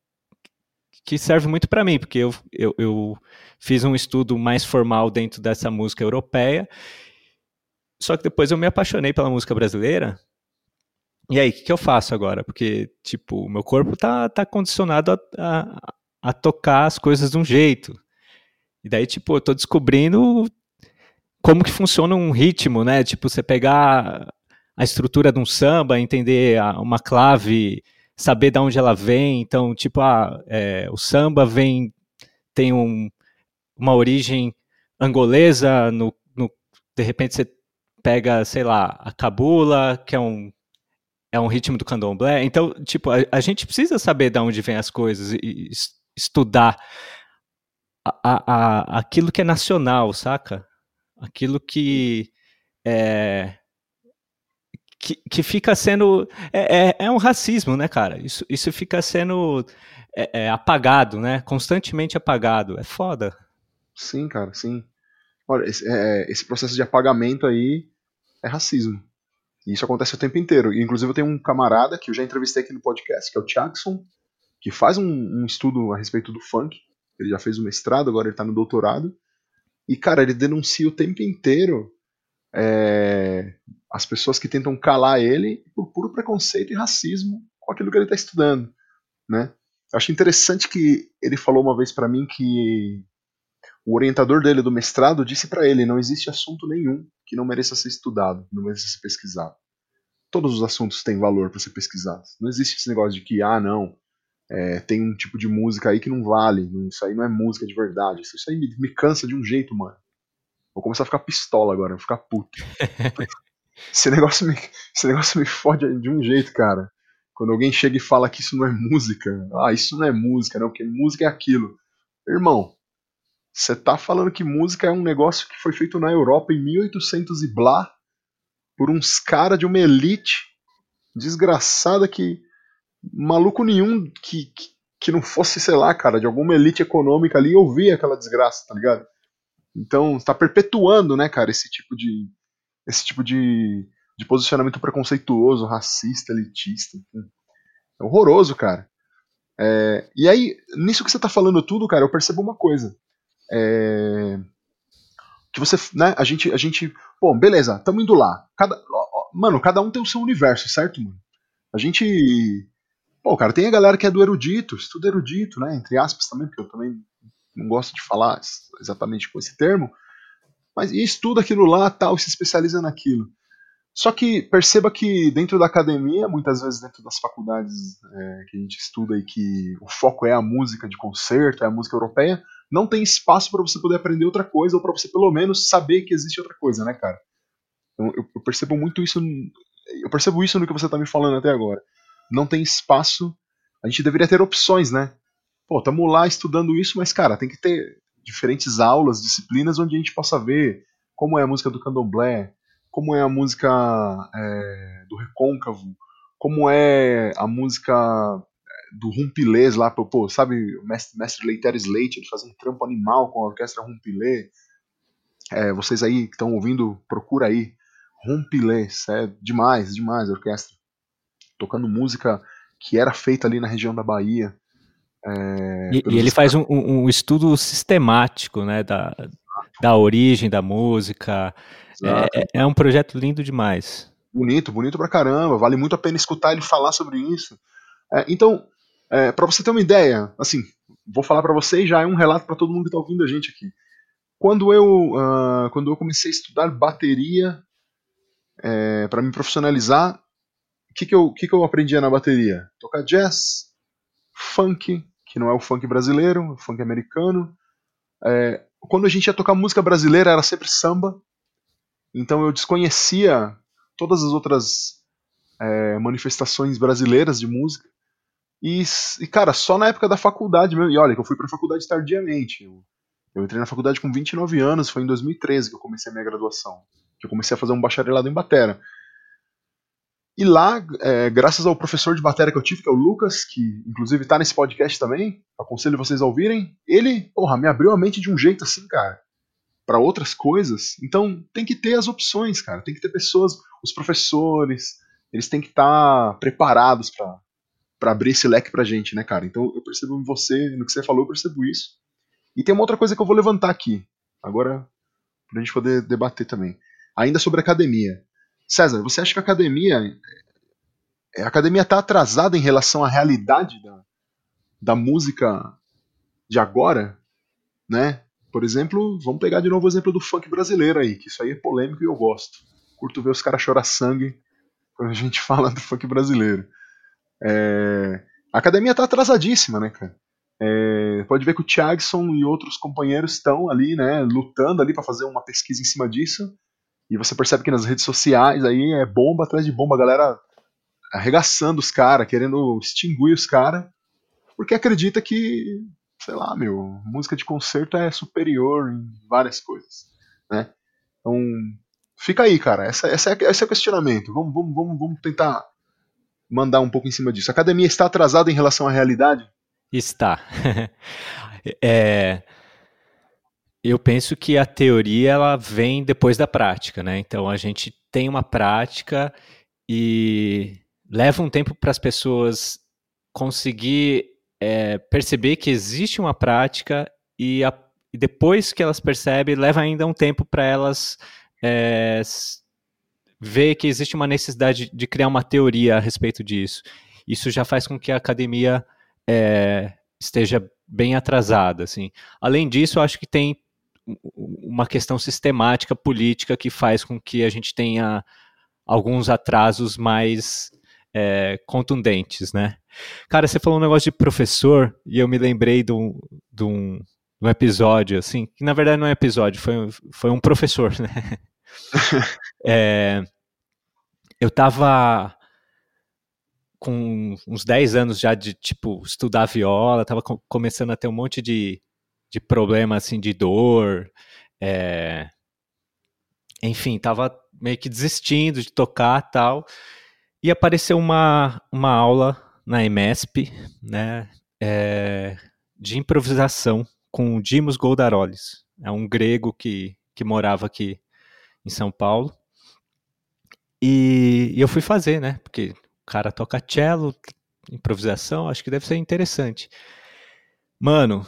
que serve muito para mim, porque eu, eu, eu, fiz um estudo mais formal dentro dessa música europeia, só que depois eu me apaixonei pela música brasileira. E aí, o que, que, eu faço agora? Porque, tipo, o meu corpo tá, tá condicionado a, a, a tocar as coisas de um jeito. E daí, tipo, eu tô descobrindo como que funciona um ritmo, né? Tipo, você pegar a estrutura de um samba, entender uma clave, saber de onde ela vem. Então, tipo, ah, é, o samba vem, tem um, uma origem angolesa, no, no, de repente você pega, sei lá, a cabula, que é um, é um ritmo do candomblé. Então, tipo, a, a gente precisa saber de onde vem as coisas e estudar a, a, aquilo que é nacional, saca? Aquilo que é, que, que fica sendo. É, é, é, um racismo, né, cara? Isso, isso fica sendo é, é, apagado, né? Constantemente apagado. É foda. Sim, cara, sim. Olha, esse, é, esse processo de apagamento aí é racismo. E isso acontece o tempo inteiro. Inclusive, eu tenho um camarada que eu já entrevistei aqui no podcast, que é o Jackson, que faz um, um estudo a respeito do funk. Ele já fez o mestrado, agora ele tá no doutorado. E, cara, ele denuncia o tempo inteiro é, as pessoas que tentam calar ele por puro preconceito e racismo com aquilo que ele está estudando, né? Eu acho interessante que ele falou uma vez para mim que o orientador dele do mestrado disse para ele: não existe assunto nenhum que não mereça ser estudado, não mereça ser pesquisado. Todos os assuntos têm valor para ser pesquisados. Não existe esse negócio de que, ah, não, é, tem um tipo de música aí que não vale, isso aí não é música de verdade. Isso, isso aí me, me cansa de um jeito, mano. Vou começar a ficar pistola agora, vou ficar puto. [LAUGHS] esse, negócio me, esse negócio me fode de um jeito, cara. Quando alguém chega e fala que isso não é música. Ah, isso não é música, não, porque música é aquilo. Irmão, você tá falando que música é um negócio que foi feito na Europa em 1800 e blá, por uns caras de uma elite desgraçada que. maluco nenhum que, que, que, não fosse, sei lá, cara, de alguma elite econômica ali ouvia aquela desgraça, tá ligado? Então, está perpetuando, né, cara, esse tipo de esse tipo de, de posicionamento preconceituoso, racista, elitista. Enfim. É horroroso, cara. É, e aí, nisso que você está falando tudo, cara, eu percebo uma coisa. É, que você, né, a gente, a gente, bom, beleza, estamos indo lá. Cada, mano, cada um tem o seu universo, certo, mano? A gente, pô, cara, tem a galera que é do erudito, estuda erudito, né, entre aspas também, porque eu também não gosto de falar exatamente com esse termo, mas e estuda aquilo lá, tal, se especializa naquilo. Só que perceba que dentro da academia, muitas vezes dentro das faculdades é, que a gente estuda e que o foco é a música de concerto, é a música europeia, não tem espaço para você poder aprender outra coisa ou para você pelo menos saber que existe outra coisa, né, cara? Então, eu, eu percebo muito isso, eu percebo isso no que você está me falando até agora. Não tem espaço. A gente deveria ter opções, né? pô, estamos lá estudando isso, mas, cara, tem que ter diferentes aulas, disciplinas, onde a gente possa ver como é a música do candomblé, como é a música é, do recôncavo, como é a música é, do rumpilês lá, pô, sabe, o mestre, mestre Leiteres Leite, ele faz um trampo animal com a orquestra rumpilê. É, vocês aí que estão ouvindo, procura aí, rumpilês, é demais, demais a orquestra. Tocando música que era feita ali na região da Bahia. É, e, e, ele faz um, um, estudo sistemático né, da, da origem da música. É, é, é, um projeto lindo demais. Bonito, bonito pra caramba. Vale muito a pena escutar ele falar sobre isso. É, então, É, para você ter uma ideia, assim, vou falar para vocês já é um relato para todo mundo que tá ouvindo a gente aqui. Quando eu, uh, quando eu comecei a estudar bateria é, para me profissionalizar, o que, que, eu, que, que eu aprendia na bateria? Tocar jazz, funk, que não é o funk brasileiro, o funk americano. É, quando a gente ia tocar música brasileira era sempre samba, então eu desconhecia todas as outras é, manifestações brasileiras de música. E, e, cara, só na época da faculdade mesmo. E olha, que eu fui pra faculdade tardiamente. Eu, eu entrei na faculdade com 29 anos, foi em 2013 que eu comecei a minha graduação. Que eu comecei a fazer um bacharelado em batera. E lá, é, graças ao professor de bateria que eu tive, que é o Lucas, que inclusive tá nesse podcast também, aconselho vocês a ouvirem, ele, porra, me abriu a mente de um jeito assim, cara, para outras coisas. Então tem que ter as opções, cara, tem que ter pessoas, os professores, eles têm que estar tá preparados para abrir esse leque pra gente, né, cara? Então eu percebo você, no que você falou, eu percebo isso. E tem uma outra coisa que eu vou levantar aqui, agora, pra gente poder debater também. Ainda sobre academia. César, você acha que a academia a academia está atrasada em relação à realidade da, da música de agora, né? Por exemplo, vamos pegar de novo o exemplo do funk brasileiro aí, que isso aí é polêmico e eu gosto. Curto ver os caras chorar sangue quando a gente [LAUGHS] fala do funk brasileiro. É... A academia está atrasadíssima, né, cara? É... Pode ver que o Thiagson e outros companheiros estão ali, né, lutando ali para fazer uma pesquisa em cima disso. E você percebe que nas redes sociais aí é bomba atrás de bomba, a galera arregaçando os caras, querendo extinguir os caras, porque acredita que, sei lá, meu, música de concerto é superior em várias coisas, né? Então, fica aí, cara, essa, essa é, esse é o questionamento. Vamos, vamos, vamos, vamos tentar mandar um pouco em cima disso. A academia está atrasada em relação à realidade? Está. [LAUGHS] é, eu penso que a teoria ela vem depois da prática, né? Então a gente tem uma prática e leva um tempo para as pessoas conseguir é, perceber que existe uma prática e, a, e, depois que elas percebem, leva ainda um tempo para elas é, ver que existe uma necessidade de criar uma teoria a respeito disso. Isso já faz com que a academia é, esteja bem atrasada. Assim. Além disso, acho que tem uma questão sistemática política que faz com que a gente tenha alguns atrasos mais é, contundentes, né? Cara, você falou um negócio de professor e eu me lembrei de um, de um, de um episódio, assim, que na verdade não é um episódio, foi, foi um professor, né? [LAUGHS] é, eu tava com uns 10 anos já de, tipo, estudar viola, tava começando a ter um monte de de problema assim de dor, é... enfim, tava meio que desistindo de tocar tal, e apareceu uma, uma aula na EMESP, né, é... de improvisação com Dimos Goldarolis, é um grego que, que morava aqui em São Paulo, e, e eu fui fazer, né, porque o cara toca cello, improvisação, acho que deve ser interessante. Mano,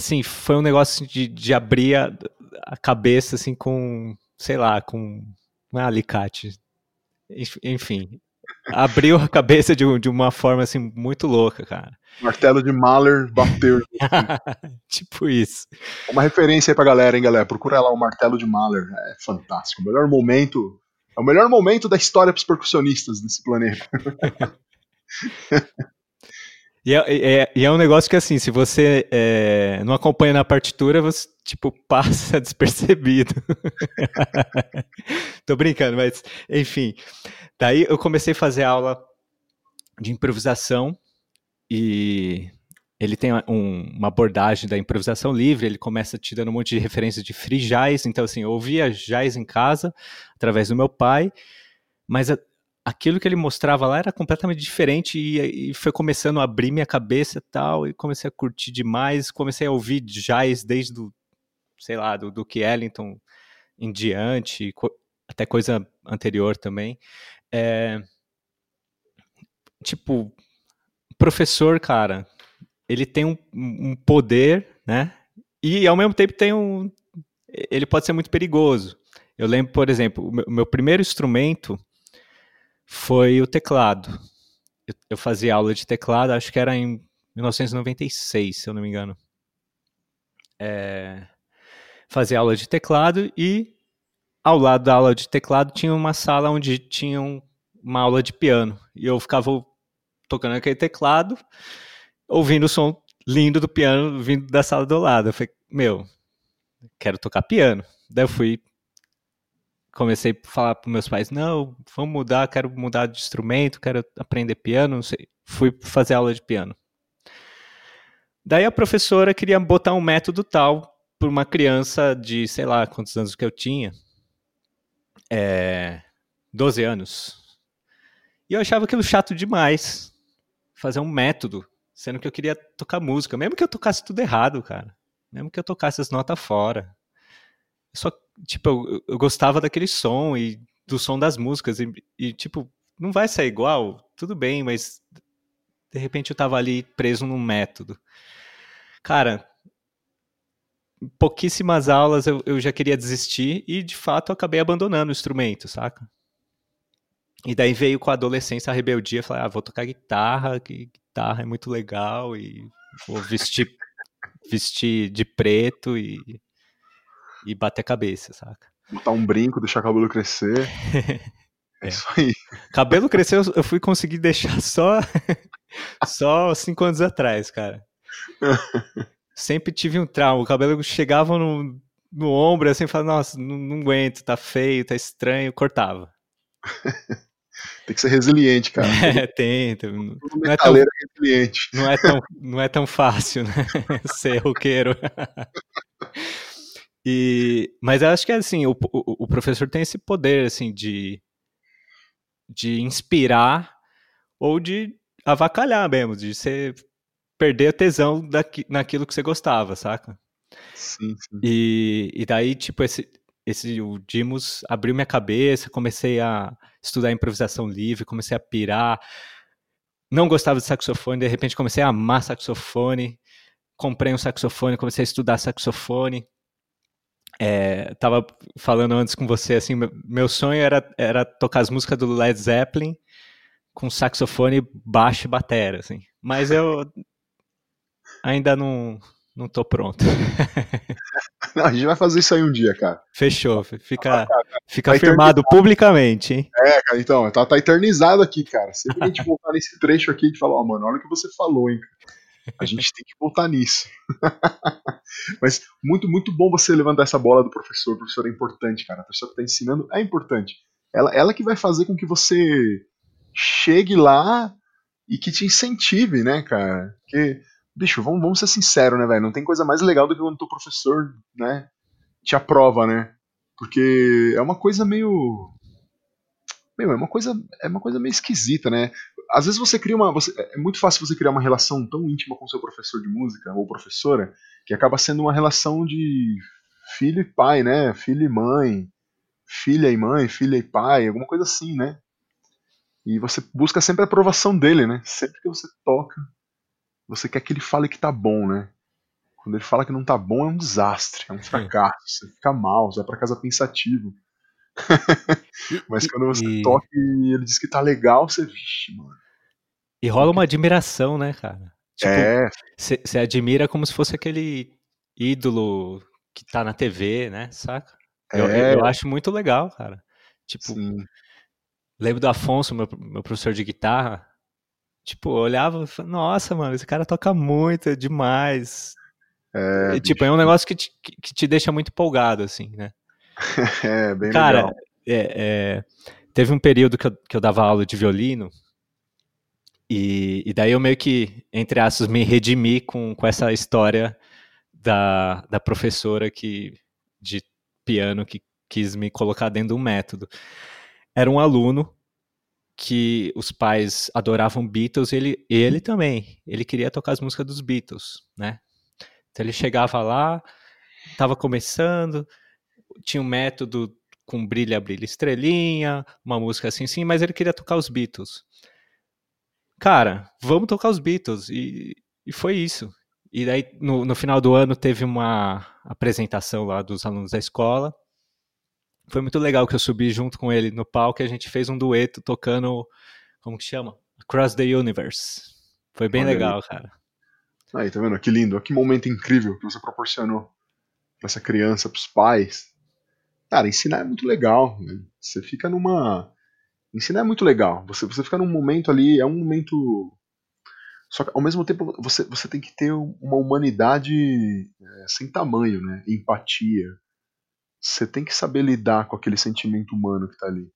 assim, foi um negócio de, de abrir a, a, cabeça, assim, com, sei lá, com um alicate. Enfim, abriu a cabeça de, de, uma forma, assim, muito louca, cara. Martelo de Mahler bateu. [LAUGHS] tipo isso. Uma referência aí pra galera, hein, galera? Procura lá o Martelo de Mahler. É fantástico. O melhor momento... É o melhor momento da história pros percussionistas desse planeta. [LAUGHS] E é, é, e é, um negócio que, assim, se você é, não acompanha na partitura, você, tipo, [LAUGHS] passa despercebido. Tô brincando, mas, enfim. Daí eu comecei a fazer aula de improvisação e ele tem um, uma abordagem da improvisação livre, ele começa te dando um monte de referências de free jazz, então, assim, eu ouvia jazz em casa, através do meu pai, mas aquilo que ele mostrava lá era completamente diferente e, e, foi começando a abrir minha cabeça e tal, e comecei a curtir demais, comecei a ouvir jazz desde do, sei lá, do Duke Ellington em diante, até coisa anterior também. É, tipo, professor, cara, ele tem um, um poder, né? E ao mesmo tempo tem um, ele pode ser muito perigoso. Eu lembro, por exemplo, o meu, o meu primeiro instrumento foi o teclado. eu, eu fazia aula de teclado, acho que era em 1996, se eu não me engano. É, fazia aula de teclado e ao lado da aula de teclado tinha uma sala onde tinha uma aula de piano. E eu ficava tocando aquele teclado, ouvindo o som lindo do piano vindo da sala do lado. Eu falei, meu, quero tocar piano. Daí eu fui, comecei a falar para meus pais, não, vamos mudar, quero mudar de instrumento, quero aprender piano, não sei. Fui fazer aula de piano. Daí a professora queria botar um método tal para uma criança de, sei lá, quantos anos que eu tinha, é, 12 anos. E eu achava aquilo chato demais, fazer um método, sendo que eu queria tocar música, mesmo que eu tocasse tudo errado, cara. Mesmo que eu tocasse as notas fora. Eu só, tipo, eu, eu, gostava daquele som e do som das músicas e, e, tipo, não vai sair igual, tudo bem, mas de repente eu tava ali preso num método. Cara, pouquíssimas aulas eu, eu já queria desistir e de fato acabei abandonando o instrumento, saca? E daí veio com a adolescência a rebeldia, falei, ah, vou tocar guitarra, que guitarra é muito legal e vou vestir vestir de preto e e bater cabeça, saca? Botar um brinco, deixar o cabelo crescer. [LAUGHS] É, é isso aí. Cabelo cresceu, eu fui conseguir deixar só [LAUGHS] só cinco anos atrás, cara. [LAUGHS] Sempre tive um trauma. O cabelo chegava no, no ombro, assim, falava, nossa, não, não aguento, tá feio, tá estranho, cortava. Tem que ser resiliente, cara. É, tem. tem. Não, é tão, resiliente. Não, é tão, não é tão fácil, né? ser roqueiro. E, mas eu acho que assim, o, o, o, professor tem esse poder assim de, de inspirar ou de avacalhar mesmo, de você perder a tesão daqui, naquilo que você gostava, saca? Sim, sim. E, e daí, tipo, esse, esse o Dimos abriu minha cabeça, comecei a estudar improvisação livre, comecei a pirar. Não gostava de saxofone, de repente comecei a amar saxofone. Comprei um saxofone, comecei a estudar saxofone. É, tava falando antes com você, assim, meu sonho era, era tocar as músicas do Led Zeppelin com saxofone, baixo e batera, assim. Mas eu ainda não, não tô pronto. [LAUGHS] Não, a gente vai fazer isso aí um dia, cara. Fechou. Fica, fica tá afirmado publicamente, hein? É, cara, então, tá, tá eternizado aqui, cara. Sempre que a gente voltar nesse trecho aqui, a gente fala, ó, oh, mano, olha o que você falou, hein? A gente tem que voltar nisso. [LAUGHS] Mas muito, muito bom você levantar essa bola do professor. O professor é importante, cara. A pessoa que tá ensinando é importante. Ela, ela que vai fazer com que você chegue lá e que te incentive, né, cara? Porque bicho, vamos, vamos ser sinceros, né, velho? Não tem coisa mais legal do que quando o professor, né, te aprova, né? Porque é uma coisa meio. Meu, é uma coisa, é uma coisa meio esquisita, né? Às vezes você cria uma. Você, é muito fácil você criar uma relação tão íntima com seu professor de música ou professora que acaba sendo uma relação de filho e pai, né? Filho e mãe, filha e mãe, filha e pai, alguma coisa assim, né? E você busca sempre a aprovação dele, né? Sempre que você toca, você quer que ele fale que tá bom, né? Quando ele fala que não tá bom, é um desastre, é um fracasso, você fica mal, você vai pra casa pensativo. [LAUGHS] Mas quando você e... toca e ele diz que tá legal, você, vixe, mano. E rola uma admiração, né, cara? Tipo, é. Você admira como se fosse aquele ídolo que tá na TV, né, saca? É. Eu, eu acho muito legal, cara. Tipo, Sim. lembro do Afonso, meu, meu professor de guitarra, Tipo, eu olhava e falava, nossa, mano, esse cara toca muito, é demais. É, e, tipo, é um negócio que te, que te deixa muito empolgado, assim, né? [LAUGHS] é, bem cara, legal. É, é, teve um período que eu, que eu dava aula de violino e, e daí eu meio que, entre aspas, me redimi com, com essa história da, da professora que, de piano que quis me colocar dentro de um método. Era um aluno que os pais adoravam Beatles, ele, ele também, ele queria tocar as músicas dos Beatles, né? Então ele chegava lá, estava começando, tinha um método com brilha, brilha, estrelinha, uma música assim, sim, mas ele queria tocar os Beatles. Cara, vamos tocar os Beatles, e, e foi isso. E daí, no, no final do ano, teve uma apresentação lá dos alunos da escola, foi muito legal que eu subi junto com ele no palco e a gente fez um dueto tocando, como que chama? Across the Universe. Foi bem Olha legal, aí. cara. Aí, tá vendo? Que lindo, que momento incrível que você proporcionou pra essa criança, pros pais. Cara, ensinar é muito legal. Né? Você fica numa. Ensinar é muito legal. Você, você fica num momento ali, é um momento. Só que ao mesmo tempo você, você tem que ter uma humanidade é, sem tamanho, né? Empatia. Você tem que saber lidar com aquele sentimento humano que tá ali.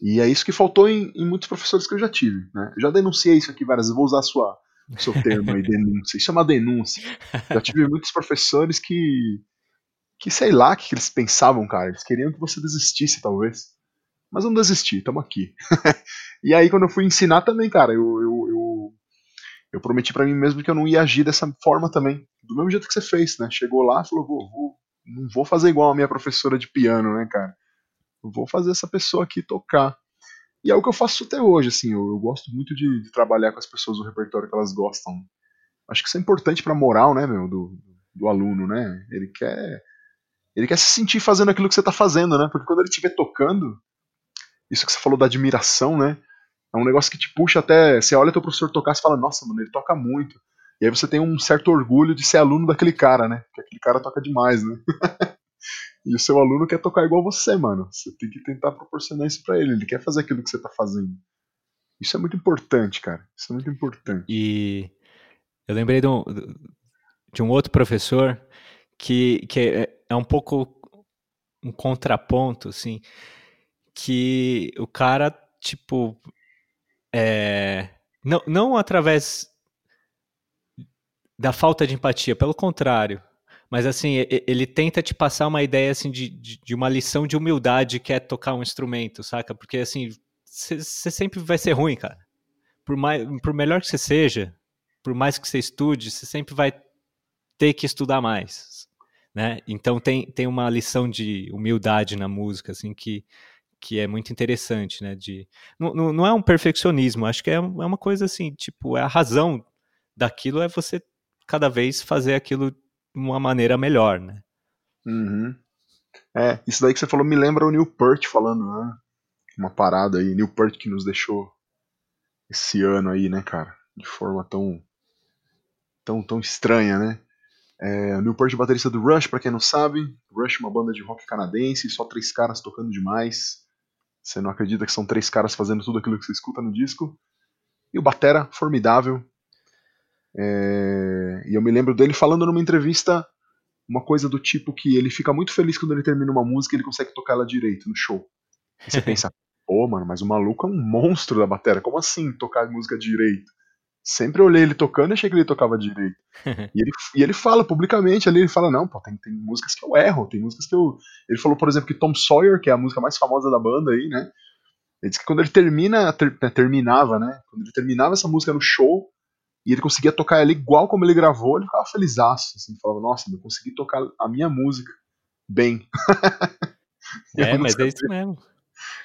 E é isso que faltou em, em muitos professores que eu já tive. Né? Eu já denunciei isso aqui várias vezes, vou usar sua, o seu termo aí, [LAUGHS] denúncia. Isso é uma denúncia. Já tive muitos professores que, que sei lá o que, eles pensavam, cara. Eles queriam que você desistisse, talvez. Mas eu não desisti, estamos aqui. [LAUGHS] e aí, quando eu fui ensinar também, cara, eu, eu, eu, eu prometi para mim mesmo que eu não ia agir dessa forma também. Do mesmo jeito que você fez, né? Chegou lá e falou, vou, vou, não vou fazer igual a minha professora de piano, né, cara? vou fazer essa pessoa aqui tocar. E é o que eu faço até hoje, assim, eu, eu gosto muito de, de, trabalhar com as pessoas do repertório que elas gostam. Acho que isso é importante pra moral, né, meu, do, do aluno, né? Ele quer ele quer se sentir fazendo aquilo que você tá fazendo, né? Porque quando ele estiver tocando, isso que você falou da admiração, né? É um negócio que te puxa até. Você olha teu professor tocar e fala, nossa, mano, ele toca muito. E aí você tem um certo orgulho de ser aluno daquele cara, né? Porque aquele cara toca demais, né? [LAUGHS] E o seu aluno quer tocar igual você, mano. Você tem que tentar proporcionar isso para ele. Ele quer fazer aquilo que você tá fazendo. Isso é muito importante, cara. Isso é muito importante. E eu lembrei de um, de um outro professor que, que é, um pouco um contraponto, assim, que o cara, tipo, é, não, não através da falta de empatia, pelo contrário, mas assim, ele tenta te passar uma ideia assim de, de uma lição de humildade que é tocar um instrumento, saca? Porque assim, você sempre vai ser ruim, cara. Por, mais, por melhor que você seja, por mais que você estude, você sempre vai ter que estudar mais, né? Então tem, tem uma lição de humildade na música, assim, que, que é muito interessante, né? De, não, não é um perfeccionismo, acho que é, é uma coisa assim, tipo, é a razão daquilo é você cada vez fazer aquilo uma maneira melhor, né? Uhum. É, isso daí que você falou me lembra o Neil Peart falando, né? Uma parada aí, Neil Peart que nos deixou esse ano aí, né, cara? De forma tão tão, tão estranha, né? É, Peart, baterista do Rush, para quem não sabe, Rush uma banda de rock canadense, só três caras tocando demais. Você não acredita que são três caras fazendo tudo aquilo que você escuta no disco. E o Batera, formidável, é, e eu me lembro dele falando numa entrevista uma coisa do tipo que ele fica muito feliz quando ele termina uma música e ele consegue tocar ela direito no show. E você [LAUGHS] pensa, pô, mano, mas o maluco é um monstro da bateria. Como assim tocar música direito? Sempre olhei ele tocando e achei que ele tocava direito. [LAUGHS] e, ele, e ele fala publicamente ali, ele fala, não, pô, tem, tem músicas que eu erro, tem músicas que eu. Ele falou, por exemplo, que Tom Sawyer, que é a música mais famosa da banda aí, né? Ele disse que quando ele termina, ter, terminava, né? Quando ele terminava essa música no show, e ele conseguia tocar ela igual como ele gravou, ele ficava feliz, assim, falava, nossa, eu consegui tocar a minha música bem. [LAUGHS] é, mas é isso mesmo.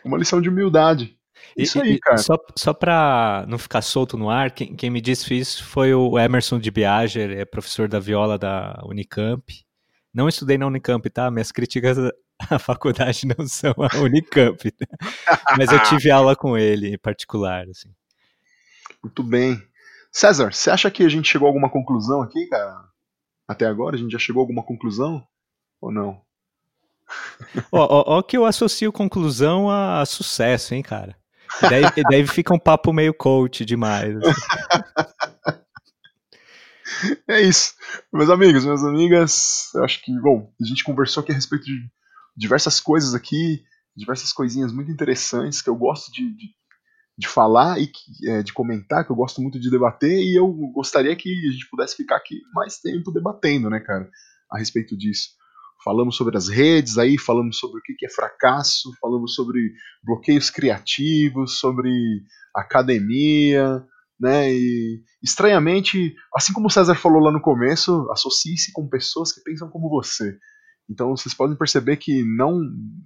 Uma lição de humildade. Isso aí, cara. Só, só pra não ficar solto no ar, quem, quem me disse isso foi o Emerson de Biager, é professor da viola da Unicamp. Não estudei na Unicamp, tá? Minhas críticas à faculdade [LAUGHS] não são a Unicamp. Né? Mas eu tive [LAUGHS] aula com ele em particular, assim. Muito bem. César, você acha que a gente chegou a alguma conclusão aqui, cara? Até agora, a gente já chegou a alguma conclusão? Ou não? Ó, ó, ó que eu associo conclusão a sucesso, hein, cara? Daí, daí fica um papo meio coach demais. Assim. É isso. Meus amigos, minhas amigas, acho que, bom, a gente conversou aqui a respeito de diversas coisas aqui, diversas coisinhas muito interessantes que eu gosto de, de de falar e é, de comentar, que eu gosto muito de debater, e eu gostaria que a gente pudesse ficar aqui mais tempo debatendo, né, cara, a respeito disso. Falamos sobre as redes aí, falamos sobre o que é fracasso, falamos sobre bloqueios criativos, sobre academia, né? E estranhamente, assim como o César falou lá no começo, associe-se com pessoas que pensam como você. Então vocês podem perceber que não,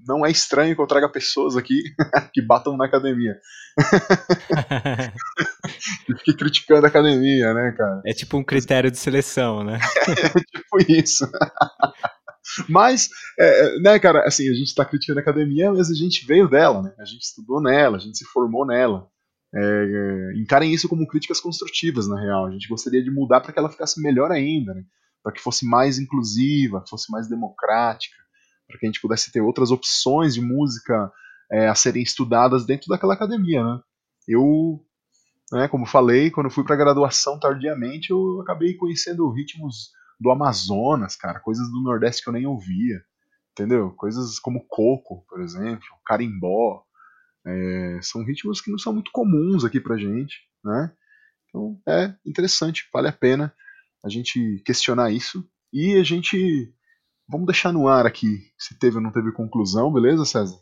não é estranho que eu traga pessoas aqui [LAUGHS] que batam na academia. [LAUGHS] e fiquei criticando a academia, né, cara? É tipo um critério de seleção, né? [LAUGHS] é tipo isso. Mas, é, né, cara, assim, a gente tá criticando a academia, mas a gente veio dela, né? A gente estudou nela, a gente se formou nela. é, encarem isso como críticas construtivas, na real. A gente gostaria de mudar para que ela ficasse melhor ainda, né? para que fosse mais inclusiva, que fosse mais democrática, para que a gente pudesse ter outras opções de música é, a serem estudadas dentro daquela academia. Né? Eu, né, como falei, quando fui para graduação tardiamente, eu acabei conhecendo ritmos do Amazonas, cara, coisas do Nordeste que eu nem ouvia, entendeu? Coisas como coco, por exemplo, carimbó, é, são ritmos que não são muito comuns aqui pra gente, né? Então é interessante, vale a pena a gente questionar isso e a gente vamos deixar no ar aqui se teve ou não teve conclusão, beleza, César?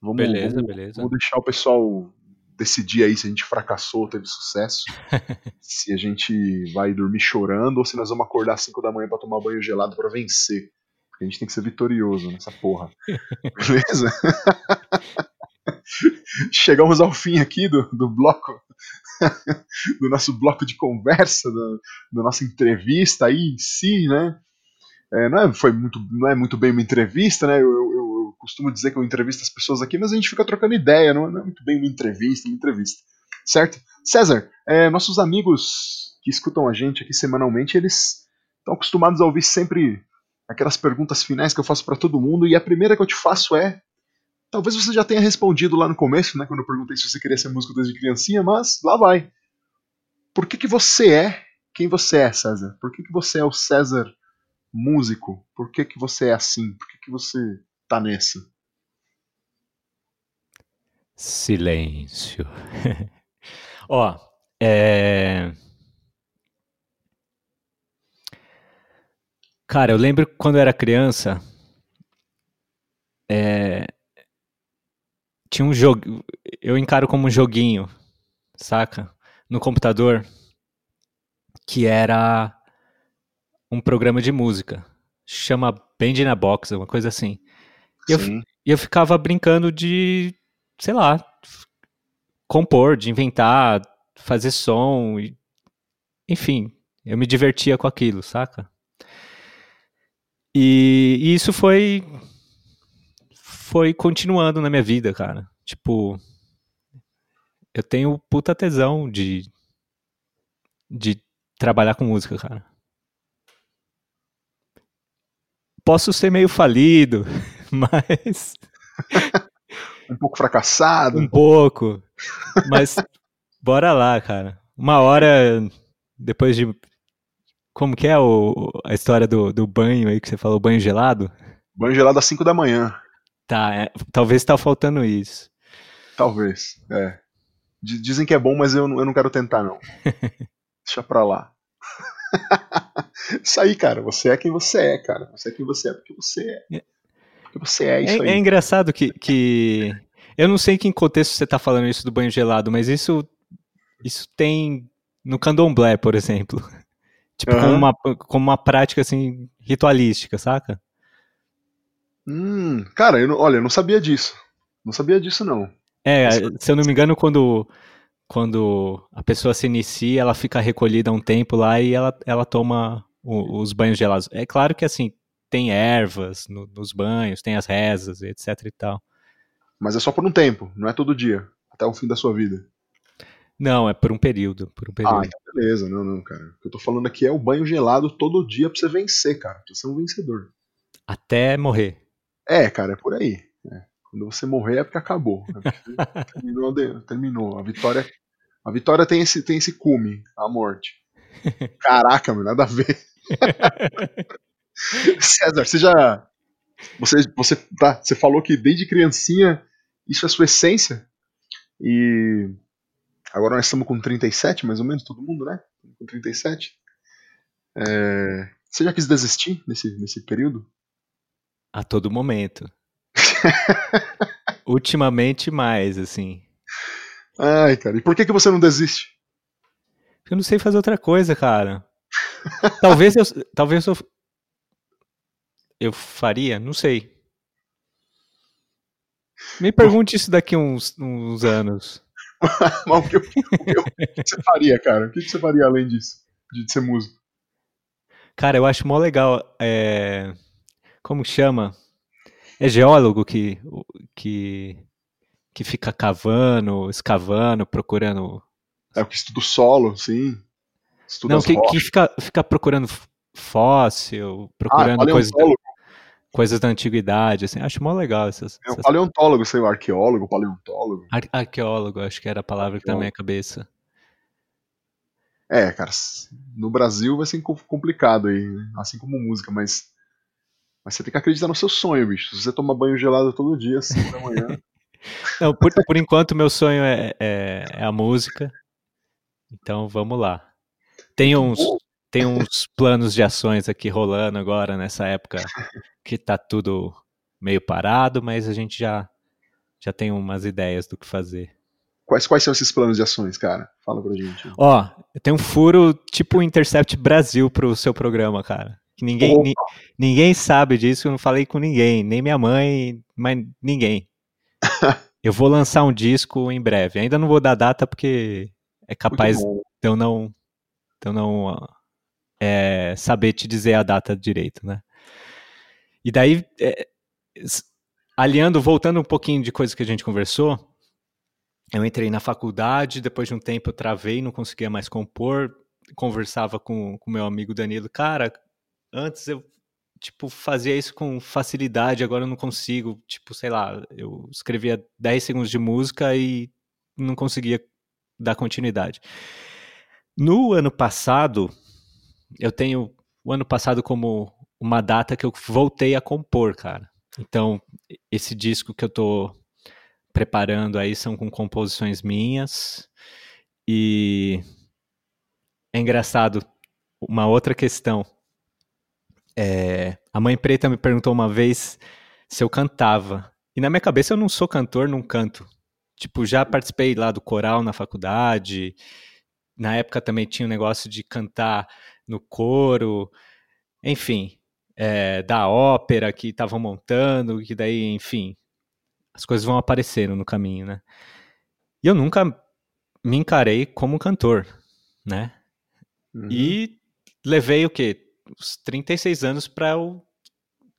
Vamos, beleza, vamos, beleza. Vamos deixar o pessoal decidir aí se a gente fracassou, teve sucesso, [LAUGHS] se a gente vai dormir chorando ou se nós vamos acordar às 5 da manhã para tomar banho gelado para vencer. Porque a gente tem que ser vitorioso nessa porra. [LAUGHS] Beleza? Chegamos ao fim aqui do, do bloco, [LAUGHS] do nosso bloco de conversa, do, da nossa entrevista aí em si, né? É, não, é, foi muito, não é muito bem uma entrevista, né? Eu, eu, eu, costumo dizer que eu entrevisto as pessoas aqui, mas a gente fica trocando ideia, não, não é muito bem uma entrevista, uma entrevista. Certo? César, é, nossos amigos que escutam a gente aqui semanalmente, eles estão acostumados a ouvir sempre aquelas perguntas finais que eu faço para todo mundo, e a primeira que eu te faço é Talvez você já tenha respondido lá no começo, né, quando eu perguntei se você queria ser músico desde criancinha, mas lá vai. Por que, que você é quem você é, César? Por que, que você é o César músico? Por que, que você é assim? Por que, que você tá nessa? Silêncio. [LAUGHS] Ó, é... Cara, eu lembro quando eu era criança, é tinha um jogo. Eu encaro como um joguinho, saca? No computador, que era um programa de música. Chama Band na Box, uma coisa assim. E eu, eu ficava brincando de, sei lá, compor, de inventar, fazer som. E, enfim, eu me divertia com aquilo, saca? E, e isso foi foi continuando na minha vida, cara. Tipo, eu tenho puta tesão de de trabalhar com música, cara. Posso ser meio falido, [LAUGHS] [LAUGHS] mas [LAUGHS] um pouco fracassado, um pouco. Mas bora lá, cara. Uma hora depois de como que é o, a história do, do banho aí que você falou, banho gelado? Banho gelado às 5 da manhã. Tá, é, talvez tá faltando isso. Talvez, é. Dizem que é bom, mas eu, eu não quero tentar, não. [LAUGHS] Deixa pra lá. isso aí, cara. Você é quem você é, cara. Você é quem você é porque você é. É. Porque você é isso é, aí. É engraçado que, que. Eu não sei em que contexto você tá falando isso do banho gelado, mas isso. Isso tem no candomblé, por exemplo. [LAUGHS] Tipo, uhum. como, uma, como uma prática assim, ritualística, saca? Hum, cara, eu não, olha, eu não sabia disso. Não sabia disso, não. É, se eu não me engano, quando, quando a pessoa se inicia, ela fica recolhida um tempo lá e ela, ela toma o, os banhos gelados. É claro que, assim, tem ervas no, nos banhos, tem as rezas, etc e tal. Mas é só por um tempo, não é todo dia, até o fim da sua vida. Não, é por um período, por um ah, período. Ah, então beleza, não, não, cara. O que eu tô falando aqui é o banho gelado todo dia pra você vencer, cara, pra você ser um vencedor. Até morrer. É, cara, é por aí. É. Quando você morrer é porque acabou. É porque [LAUGHS] terminou, terminou. A vitória, a vitória tem esse, tem esse cume, a morte. [LAUGHS] Caraca, meu, nada a ver. [LAUGHS] [LAUGHS] César, você já. Você, você, tá, você falou que desde criancinha isso é sua essência. E agora nós estamos com 37, mais ou menos, todo mundo, né? Com 37. É, você já quis desistir nesse, nesse período? A todo momento. [LAUGHS] Ultimamente mais, assim. Ai, cara, e por que, que você não desiste? Eu não sei fazer outra coisa, cara. talvez eu. Talvez eu. Eu faria, não sei. Me pergunte isso daqui uns, uns anos. [LAUGHS] Mas o que, o, que, o que, você faria, cara? O que, você faria além disso? De ser músico? Cara, eu acho mó legal. É como chama? É geólogo que, que, que fica cavando, escavando, procurando. É o que estuda o solo, sim. Estuda Não, as que, rochas. que fica, fica procurando fóssil, Ah, procurando coisas, da, paleontólogo. Coisas da antiguidade, assim. Acho mó legal essas. É essas... paleontólogo, sei lá, arqueólogo, paleontólogo. Ar- arqueólogo, acho que era a palavra que tá na minha Arqueólogo. cabeça. É, cara, no Brasil vai ser co- complicado aí, né? assim como música, mas, mas você tem que acreditar no seu sonho, bicho. Se você tomar banho gelado todo dia, às 5 da manhã, [LAUGHS] Não, por, por enquanto, meu sonho é, é, é a música. Então, vamos lá. Tem uns. Tem uns planos de ações aqui rolando agora, nessa época que tá tudo meio parado, mas a gente já, já tem umas ideias do que fazer. quais, quais são esses planos de ações, cara? Fala pra gente. Ó, tem um furo tipo Intercept Brasil pro seu programa, cara. Que ninguém, ni- ninguém sabe disso, eu não falei com ninguém, nem minha mãe, mas ninguém. [LAUGHS] Eu vou lançar um disco em breve. Ainda não vou dar data porque é capaz de eu não, de eu não é, saber te dizer a data direito, né? E daí, é, aliando, voltando um pouquinho de coisa que a gente conversou, eu entrei na faculdade, depois de um tempo eu travei, não conseguia mais compor, conversava com o meu amigo Danilo, cara, antes eu tipo fazia isso com facilidade, agora eu não consigo, tipo, sei lá, eu escrevia 10 segundos de música e não conseguia dar continuidade. No ano passado, eu tenho o ano passado como uma data que eu voltei a compor, cara. Então, esse disco que eu tô preparando aí são com composições minhas e é engraçado uma outra questão. É, a mãe preta me perguntou uma vez se eu cantava e na minha cabeça eu não sou cantor, não canto. Tipo, já participei lá do coral na faculdade. Na época também tinha um negócio de cantar no coro, enfim, é, da ópera que estavam montando, que daí, enfim, as coisas vão aparecendo no caminho, né? E eu nunca me encarei como cantor, né? Uhum. E levei o quê? Uns 36 anos pra eu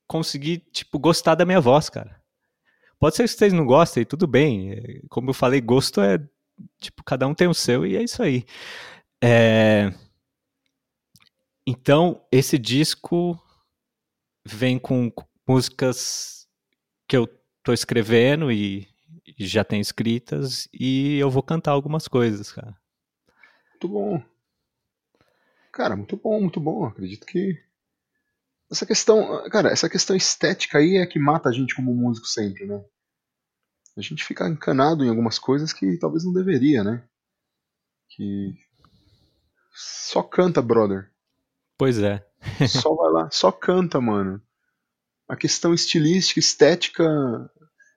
conseguir, tipo, gostar da minha voz, cara. Pode ser que vocês não gostem, tudo bem. Como eu falei, gosto é, tipo, cada um tem o seu e é isso aí. É, Então, esse disco vem com músicas que eu tô escrevendo e, já tenho escritas e eu vou cantar algumas coisas, cara. Muito bom. Cara, muito bom, muito bom. Acredito que. Essa questão. Cara, essa questão estética aí é que mata a gente como músico sempre, né? A gente fica encanado em algumas coisas que talvez não deveria, né? Que. Só canta, brother. Pois é. Só vai lá, só canta, mano. A questão estilística, estética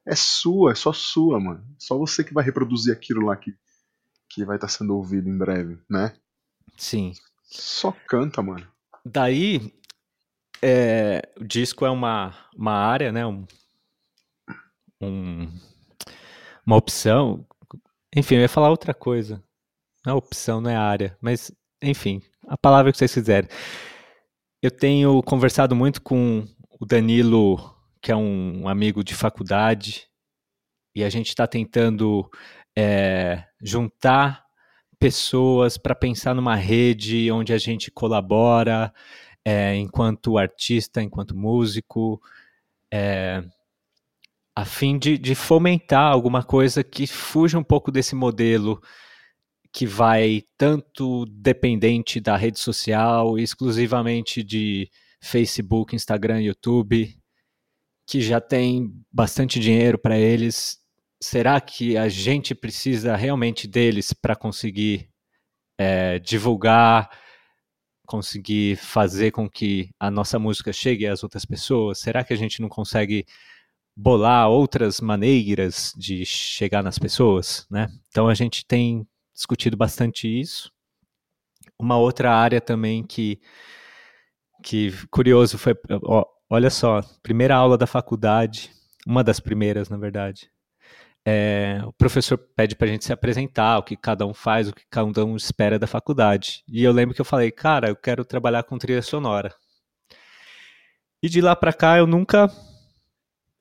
é sua, é só sua, mano. Só você que vai reproduzir aquilo lá que, que vai estar sendo ouvido em breve, né? Sim. Só canta, mano. Daí, é, o disco é uma, uma área, né? Um, um- uma opção. Enfim, eu ia falar outra coisa. Não é opção, não é área. Mas, enfim, a palavra que vocês quiserem. Eu tenho conversado muito com o Danilo, que é um amigo de faculdade, e a gente está tentando é, juntar pessoas para pensar numa rede onde a gente colabora é, enquanto artista, enquanto músico, é, a fim de, de fomentar alguma coisa que fuja um pouco desse modelo que vai tanto dependente da rede social, exclusivamente de Facebook, Instagram, YouTube, que já tem bastante dinheiro para eles. Será que a gente precisa realmente deles para conseguir é, divulgar, conseguir fazer com que a nossa música chegue às outras pessoas? Será que a gente não consegue bolar outras maneiras de chegar nas pessoas, né? Então a gente tem discutido bastante isso. Uma outra área também que que curioso foi, ó, olha só, primeira aula da faculdade, uma das primeiras, na verdade. É, o professor pede para a gente se apresentar, o que cada um faz, o que cada um espera da faculdade. E eu lembro que eu falei, cara, eu quero trabalhar com trilha sonora. E de lá para cá eu nunca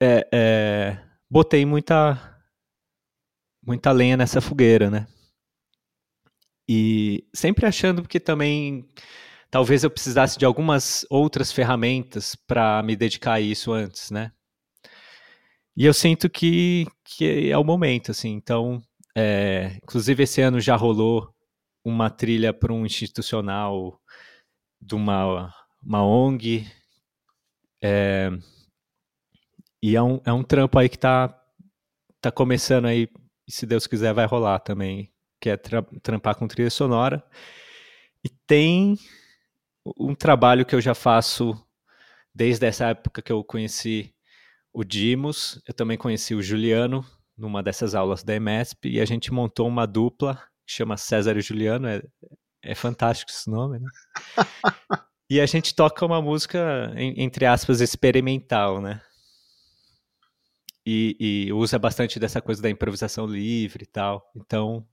é, é, botei muita muita lenha nessa fogueira, né? E sempre achando que também talvez eu precisasse de algumas outras ferramentas para me dedicar a isso antes, né? E eu sinto que, que é o momento, assim. Então, é, inclusive esse ano já rolou uma trilha para um institucional de uma, uma ONG. É, e é um, é um trampo aí que tá, tá começando aí, se Deus quiser vai rolar também, que é tra trampar com trilha sonora. E tem um trabalho que eu já faço desde essa época que eu conheci o Dimos, eu também conheci o Juliano numa dessas aulas da EMESP e a gente montou uma dupla que chama César e Juliano, é, é fantástico esse nome, né? [LAUGHS] e a gente toca uma música, entre aspas, experimental, né? E, e, usa bastante dessa coisa da improvisação livre e tal. Então,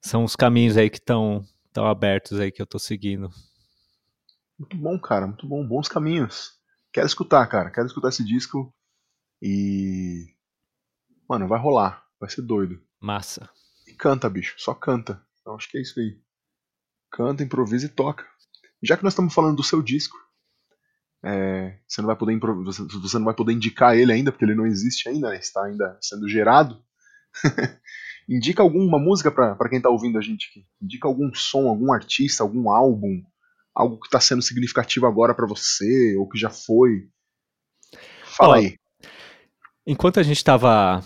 são os caminhos aí que estão abertos aí que eu tô seguindo. Muito bom, cara, muito bom, bons caminhos. Quero escutar, cara, quero escutar esse disco e. Mano, vai rolar, vai ser doido. Massa. E canta, bicho, só canta. Então acho que é isso aí. Canta, improvisa e toca. Já que nós estamos falando do seu disco, é, você não vai poder você, você não vai poder indicar ele ainda, porque ele não existe ainda, né? está ainda sendo gerado. [LAUGHS] Indica alguma música para quem está ouvindo a gente aqui. Indica algum som, algum artista, algum álbum, algo que está sendo significativo agora para você, ou que já foi. Fala aí. Enquanto a gente estava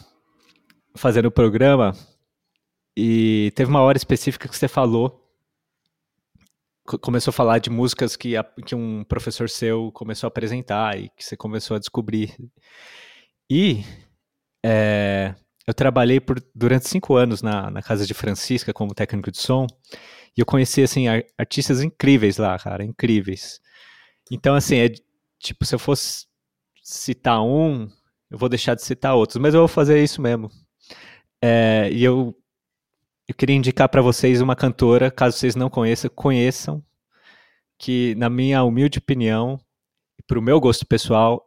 fazendo o programa, e teve uma hora específica que você falou, começou a falar de músicas que, a, que um professor seu começou a apresentar e que você começou a descobrir. E é, eu trabalhei por, durante cinco anos na, na casa de Francisca como técnico de som. E eu conheci, assim, artistas incríveis lá, cara, incríveis. Então, assim, é tipo, se eu fosse citar um, eu vou deixar de citar outros, mas eu vou fazer isso mesmo. É, e eu, eu queria indicar para vocês uma cantora, caso vocês não conheçam, conheçam, que, na minha humilde opinião, e para o meu gosto pessoal,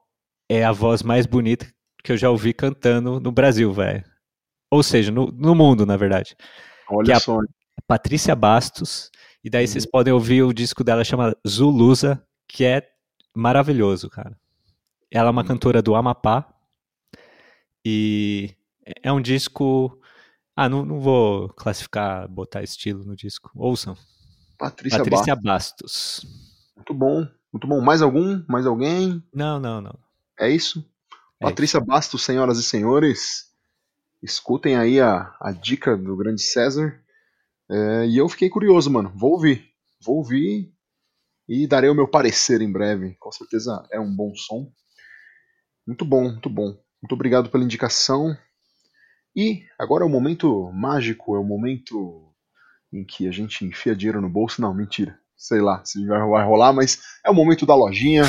é a voz mais bonita que eu já ouvi cantando no Brasil, velho. Ou seja, no, no mundo, na verdade. Olha é só. Patrícia Bastos. E daí uhum. vocês podem ouvir o disco dela chama Zulusa, que é maravilhoso, cara. Ela é uma uhum. cantora do Amapá. E é um disco. Ah, não, não vou classificar, botar estilo no disco. Ouçam. Patrícia, Patrícia Bastos. Bastos. Muito bom, muito bom. Mais algum? Mais alguém? Não, não, não. É isso? É Patrícia. Bastos, senhoras e senhores. Escutem aí a, a dica do grande César. É, e eu fiquei curioso, mano. Vou ouvir. Vou ouvir e darei o meu parecer em breve. Com certeza é um bom som. Muito bom, muito bom. Muito obrigado pela indicação. E agora é o momento mágico, é o momento em que a gente enfia dinheiro no bolso. Não, mentira. Sei lá se vai rolar, mas é o momento da lojinha.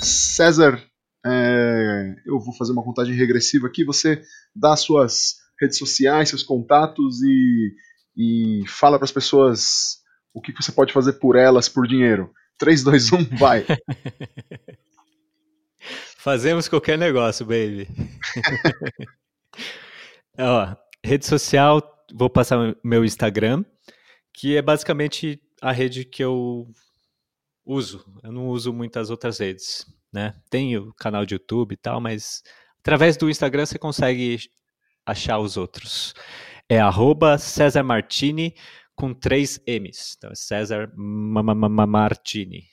César, é, eu vou fazer uma contagem regressiva aqui. Você dá suas redes sociais, seus contatos e e fala para as pessoas o que você pode fazer por elas por dinheiro. 3, 2, 1, vai. [LAUGHS] Fazemos qualquer negócio, baby. [LAUGHS] Ó, rede social, vou passar meu Instagram, que é basicamente a rede que eu uso. Eu não uso muitas outras redes, né? Tenho canal de YouTube e tal, mas através do Instagram você consegue achar os outros é arroba César Martini com três M's. Então é César Martini.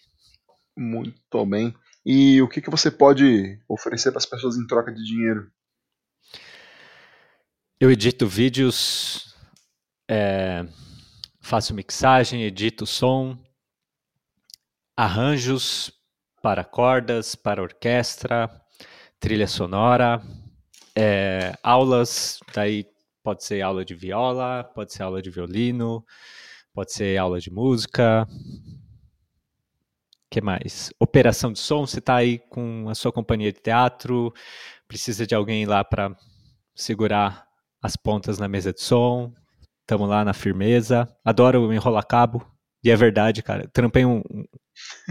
Muito bem. E o que, que você pode oferecer para as pessoas em troca de dinheiro? Eu edito vídeos, é, faço mixagem, edito som, arranjos para cordas, para orquestra, trilha sonora, é, aulas, daí Pode ser aula de viola, pode ser aula de violino, pode ser aula de música. que mais? Operação de som, você está aí com a sua companhia de teatro, precisa de alguém lá para segurar as pontas na mesa de som. Estamos lá na firmeza. Adoro enrolar cabo. E é verdade, cara. Trampei um,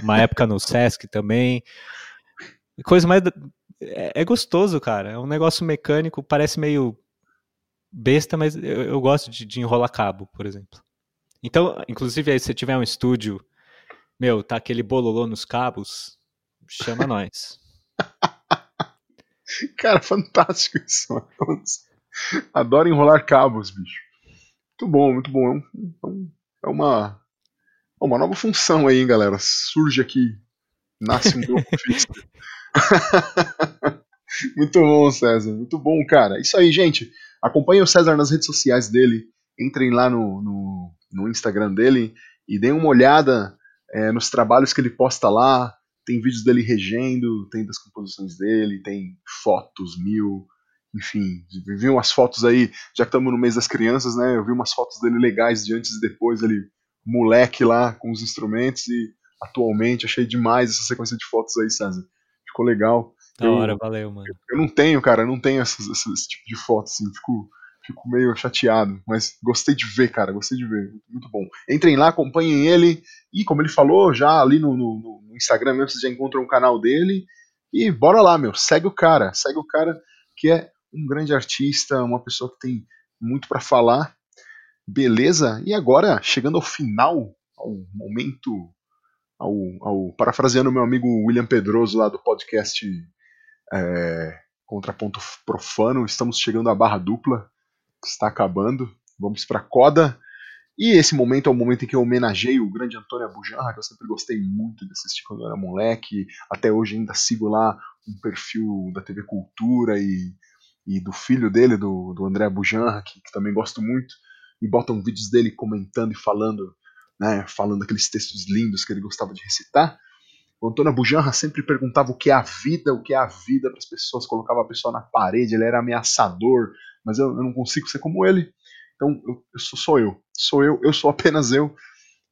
uma época no Sesc também. Coisa mais. É, é gostoso, cara. É um negócio mecânico, parece meio besta, mas eu, eu gosto de, de, enrolar cabo, por exemplo. Então, inclusive, aí se tiver um estúdio, meu, tá aquele bololô nos cabos, chama nós. [LAUGHS] Cara, fantástico isso. Adoro enrolar cabos, bicho. Muito bom, muito bom. É, um, é uma, uma nova função aí, hein, galera. Surge aqui, nasce um novo [LAUGHS] ofício. [LAUGHS] muito bom, César. Muito bom, cara. Isso aí, gente. Acompanhe o César nas redes sociais dele. Entrem lá no, no, no Instagram dele e deem uma olhada é, nos trabalhos que ele posta lá. Tem vídeos dele regendo, tem das composições dele, tem fotos mil, enfim, vi umas fotos aí, já que estamos no mês das crianças, né? Eu vi umas fotos dele legais de antes e depois, ele moleque lá com os instrumentos e atualmente achei demais essa sequência de fotos aí, César. Ficou legal. Da eu, hora, valeu, mano. Eu, eu não tenho, cara, eu não tenho esse tipo de foto, assim, fico, fico meio chateado, mas gostei de ver, cara, gostei de ver, muito bom. Entrem lá, acompanhem ele, e como ele falou, já ali no, no, no Instagram mesmo, vocês já encontram o canal dele, e bora lá, meu, segue o cara, segue o cara que é um grande artista, uma pessoa que tem muito para falar. Beleza? E agora, chegando ao final, ao momento, ao, ao parafraseando meu amigo William Pedroso lá do podcast é, Contraponto Profano, estamos chegando à barra dupla, que está acabando. Vamos para a coda. E esse momento é o momento em que eu homenageio o grande Antônio Abujanra, que eu sempre gostei muito de assistir quando eu era moleque. Até hoje ainda sigo lá um perfil da TV Cultura e e do filho dele, do, do André Bujanra, que, que, também gosto muito, e botam vídeos dele comentando e falando, né, falando aqueles textos lindos que ele gostava de recitar. O Antônio Bujanra sempre perguntava o que é a vida, o que é a vida para as pessoas, colocava a pessoa na parede, ele era ameaçador, mas eu, eu não consigo ser como ele. Então eu, eu sou, sou eu, sou eu, eu sou apenas eu.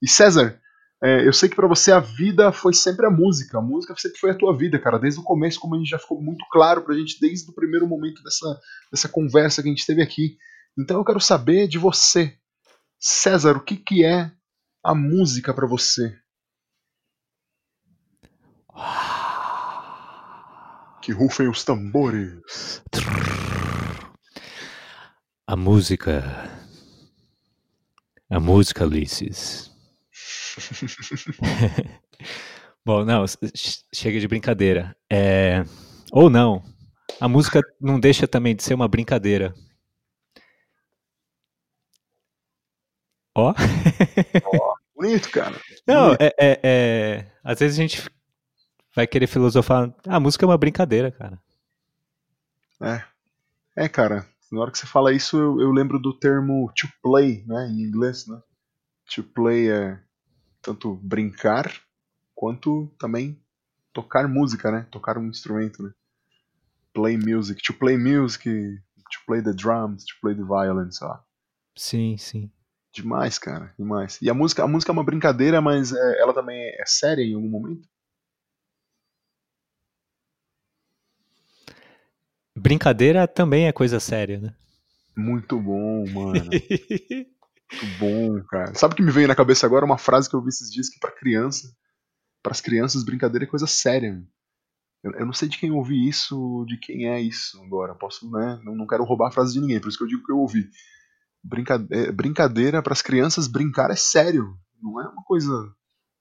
E César, é, eu sei que para você a vida foi sempre a música. A música sempre foi a tua vida, cara. Desde o começo, como a gente já ficou muito claro pra gente desde o primeiro momento dessa, dessa conversa que a gente teve aqui. Então eu quero saber de você, César, o que, que é a música para você? Que rufem os tambores. A música. A música, Ulisses [LAUGHS] Bom, não, chega de brincadeira. É... Ou não. A música não deixa também de ser uma brincadeira. Ó. bonito, cara. Não, é, é, é, Às vezes a gente vai querer filosofar. Ah, a música é uma brincadeira, cara. É. É, cara. Na hora que você fala isso, eu, eu lembro do termo to play, né? Em inglês, né? To play é tanto brincar quanto também tocar música, né? Tocar um instrumento, né? Play music, to play music, to play the drums, to play the violin, sei lá. Sim, sim. Demais, cara, demais. E a música, a música é uma brincadeira, mas é, ela também é séria em algum momento? Brincadeira também é coisa séria, né? Muito bom, mano. [LAUGHS] Muito bom, cara. Sabe o que me veio na cabeça agora? Uma frase que eu vi esses dias que para criança, para as crianças, brincadeira é coisa séria. Eu, eu, não sei de quem ouvi isso, de quem é isso agora. Posso, né? Não, não quero roubar a frase de ninguém, por isso que eu digo que eu ouvi. Brincadeira, brincadeira para as crianças, brincar é sério. Não é uma coisa.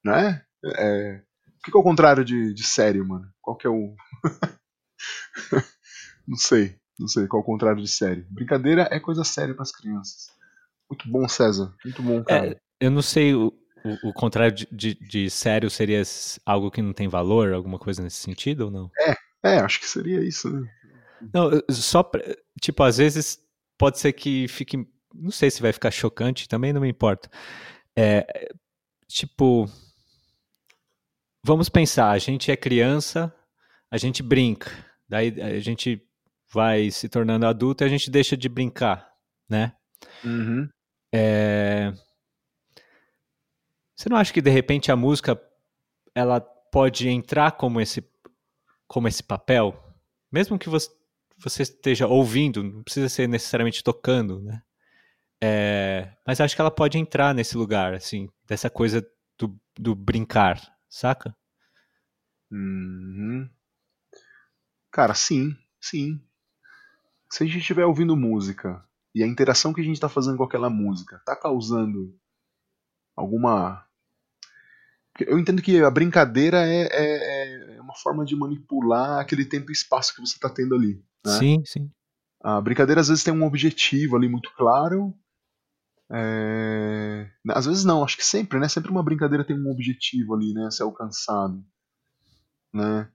Né? É, o que, que é o contrário de, de sério, mano? Qual que é o. [LAUGHS] não sei. Não sei qual é o contrário de sério. Brincadeira é coisa séria para as crianças. Muito bom, César. Muito bom, é, cara. É, eu não sei, o, o, o contrário de, de, de, sério seria algo que não tem valor, alguma coisa nesse sentido ou não? É, é, acho que seria isso, né? Não, só, pra, tipo, às vezes pode ser que fique, não sei se vai ficar chocante, também não me importa. É, tipo, vamos pensar, a gente é criança, a gente brinca, daí a gente vai se tornando adulto e a gente deixa de brincar, né? Uhum. É... Você não acha que de repente a música ela pode entrar como esse, como esse papel? Mesmo que você, você esteja ouvindo, não precisa ser necessariamente tocando, né? É... Mas acho que ela pode entrar nesse lugar, assim, dessa coisa do, do brincar, saca? Uhum. Cara, sim, sim. Se a gente estiver ouvindo música e a interação que a gente está fazendo com aquela música está causando alguma. Eu entendo que a brincadeira é, é, é, uma forma de manipular aquele tempo e espaço que você está tendo ali. Né? Sim, sim. A brincadeira às vezes tem um objetivo ali muito claro. É... Às vezes não, acho que sempre, né? Sempre uma brincadeira tem um objetivo ali, né? A ser alcançado. Né?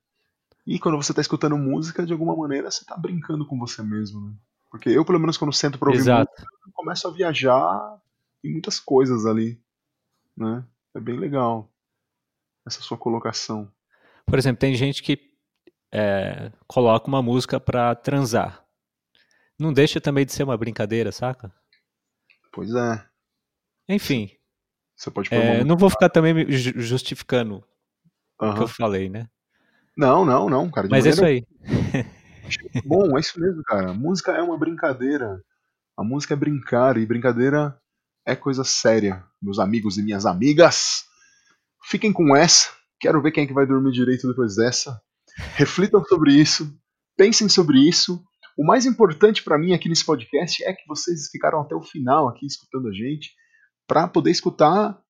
E quando você está escutando música, de alguma maneira você está brincando com você mesmo, né? Porque eu, pelo menos, quando sento pra ouvir Exato. música, eu começo a viajar em muitas coisas ali, né? É bem legal essa sua colocação. Por exemplo, tem gente que é, coloca uma música pra transar. Não deixa também de ser uma brincadeira, saca? Pois é. Enfim, Você pode pôr é, não vou ficar também justificando o que eu falei, né? Não, não, não, cara. Mas é isso aí. [LAUGHS] Bom, é isso mesmo, cara. Música é uma brincadeira. A música é brincar e brincadeira é coisa séria. Meus amigos e minhas amigas, fiquem com essa. Quero ver quem é que vai dormir direito depois dessa. Reflitam sobre isso, pensem sobre isso. O mais importante pra mim aqui nesse podcast é que vocês ficaram até o final aqui escutando a gente pra poder escutar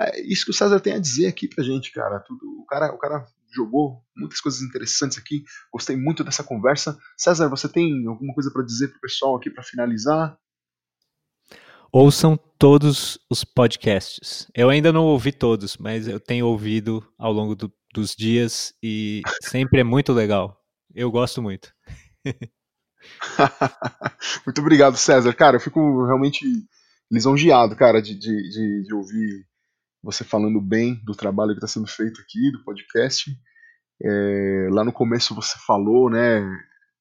é, isso que o César tem a dizer aqui pra gente, cara. Tudo, o cara, o cara jogou muitas coisas interessantes aqui. Gostei muito dessa conversa. César, você tem alguma coisa pra dizer pro pessoal aqui pra finalizar? Ouçam todos os podcasts. Eu ainda não ouvi todos, mas eu tenho ouvido ao longo do- dos dias e sempre é muito legal. Eu gosto muito. [LAUGHS] [LAUGHS] muito obrigado, César. Cara, eu fico realmente lisonjeado, cara, de, de, de, de ouvir você falando bem do trabalho que está sendo feito aqui, do podcast. É, lá no começo você falou, né?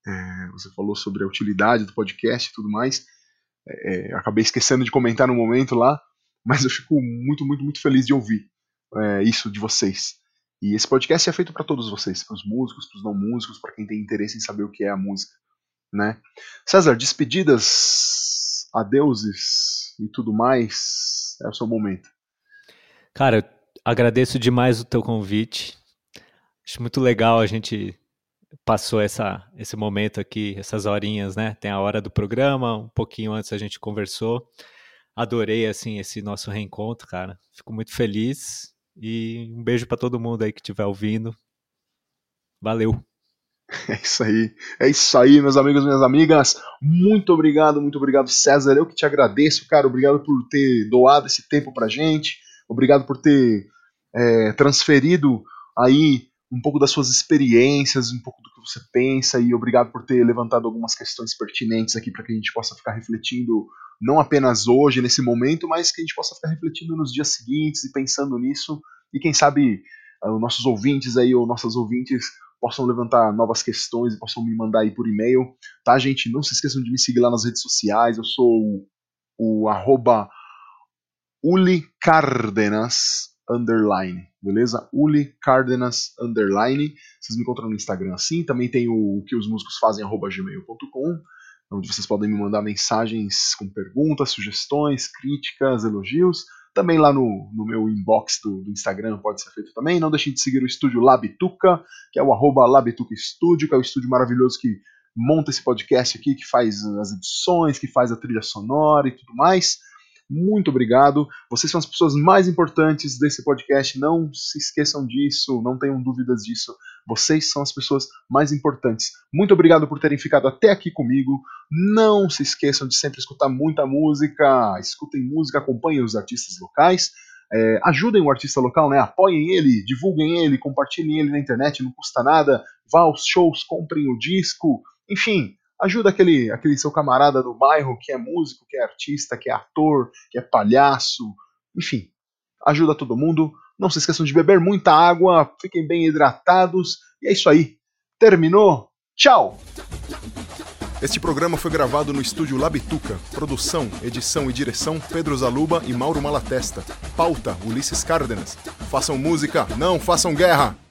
é, você falou sobre a utilidade do podcast e tudo mais. É, acabei esquecendo de comentar no momento lá, mas eu fico muito, muito, muito feliz de ouvir é, isso de vocês. E esse podcast é feito para todos vocês, para os músicos, para os não músicos, para quem tem interesse em saber o que é a música, né? César, despedidas, adeuses e tudo mais, é o seu momento. Cara, agradeço demais o teu convite. Acho muito legal a gente passou essa, esse momento aqui, essas horinhas, né? Tem a hora do programa, um pouquinho antes a gente conversou. Adorei assim esse nosso reencontro, cara. Fico muito feliz e um beijo para todo mundo aí que estiver ouvindo. Valeu. [LAUGHS] É isso aí. É isso aí, meus amigos, minhas amigas. Muito obrigado, muito obrigado, César. Eu que te agradeço, cara. Obrigado por ter doado esse tempo pra gente. Obrigado por ter é, transferido aí um pouco das suas experiências, um pouco do que você pensa e obrigado por ter levantado algumas questões pertinentes aqui para que a gente possa ficar refletindo não apenas hoje nesse momento, mas que a gente possa ficar refletindo nos dias seguintes e pensando nisso e quem sabe uh, os nossos ouvintes aí ou nossas ouvintes possam levantar novas questões e possam me mandar aí por e-mail, tá gente? Não se esqueçam de me seguir lá nas redes sociais, eu sou o, o arroba underline, beleza? Uli Cárdenas underline. Vocês me encontram no Instagram assim. Também tem o que os músicos fazem arroba gmail.com, onde vocês podem me mandar mensagens com perguntas, sugestões, críticas, elogios. Também lá no, no meu inbox do, do, Instagram pode ser feito também. Não deixem de seguir o estúdio Labituca, que é o arroba Labituca Studio, que é o estúdio maravilhoso que monta esse podcast aqui, que faz as edições, que faz a trilha sonora e tudo mais muito obrigado. Vocês são as pessoas mais importantes desse podcast. Não se esqueçam disso, não tenham dúvidas disso. Vocês são as pessoas mais importantes. Muito obrigado por terem ficado até aqui comigo. Não se esqueçam de sempre escutar muita música. Escutem música, acompanhem os artistas locais. É, ajudem o artista local, né? Apoiem ele, divulguem ele, compartilhem ele na internet, não custa nada. Vá aos shows, comprem o disco. Enfim, ajuda aquele, aquele seu camarada do bairro que é músico, que é artista, que é ator, que é palhaço, enfim, ajuda todo mundo. Não se esqueçam de beber muita água, fiquem bem hidratados. E é isso aí. Terminou? Tchau! Este programa foi gravado no estúdio Labituca. Produção, edição e direção Pedro Zaluba e Mauro Malatesta. Pauta Ulisses Cárdenas. Façam música, não façam guerra!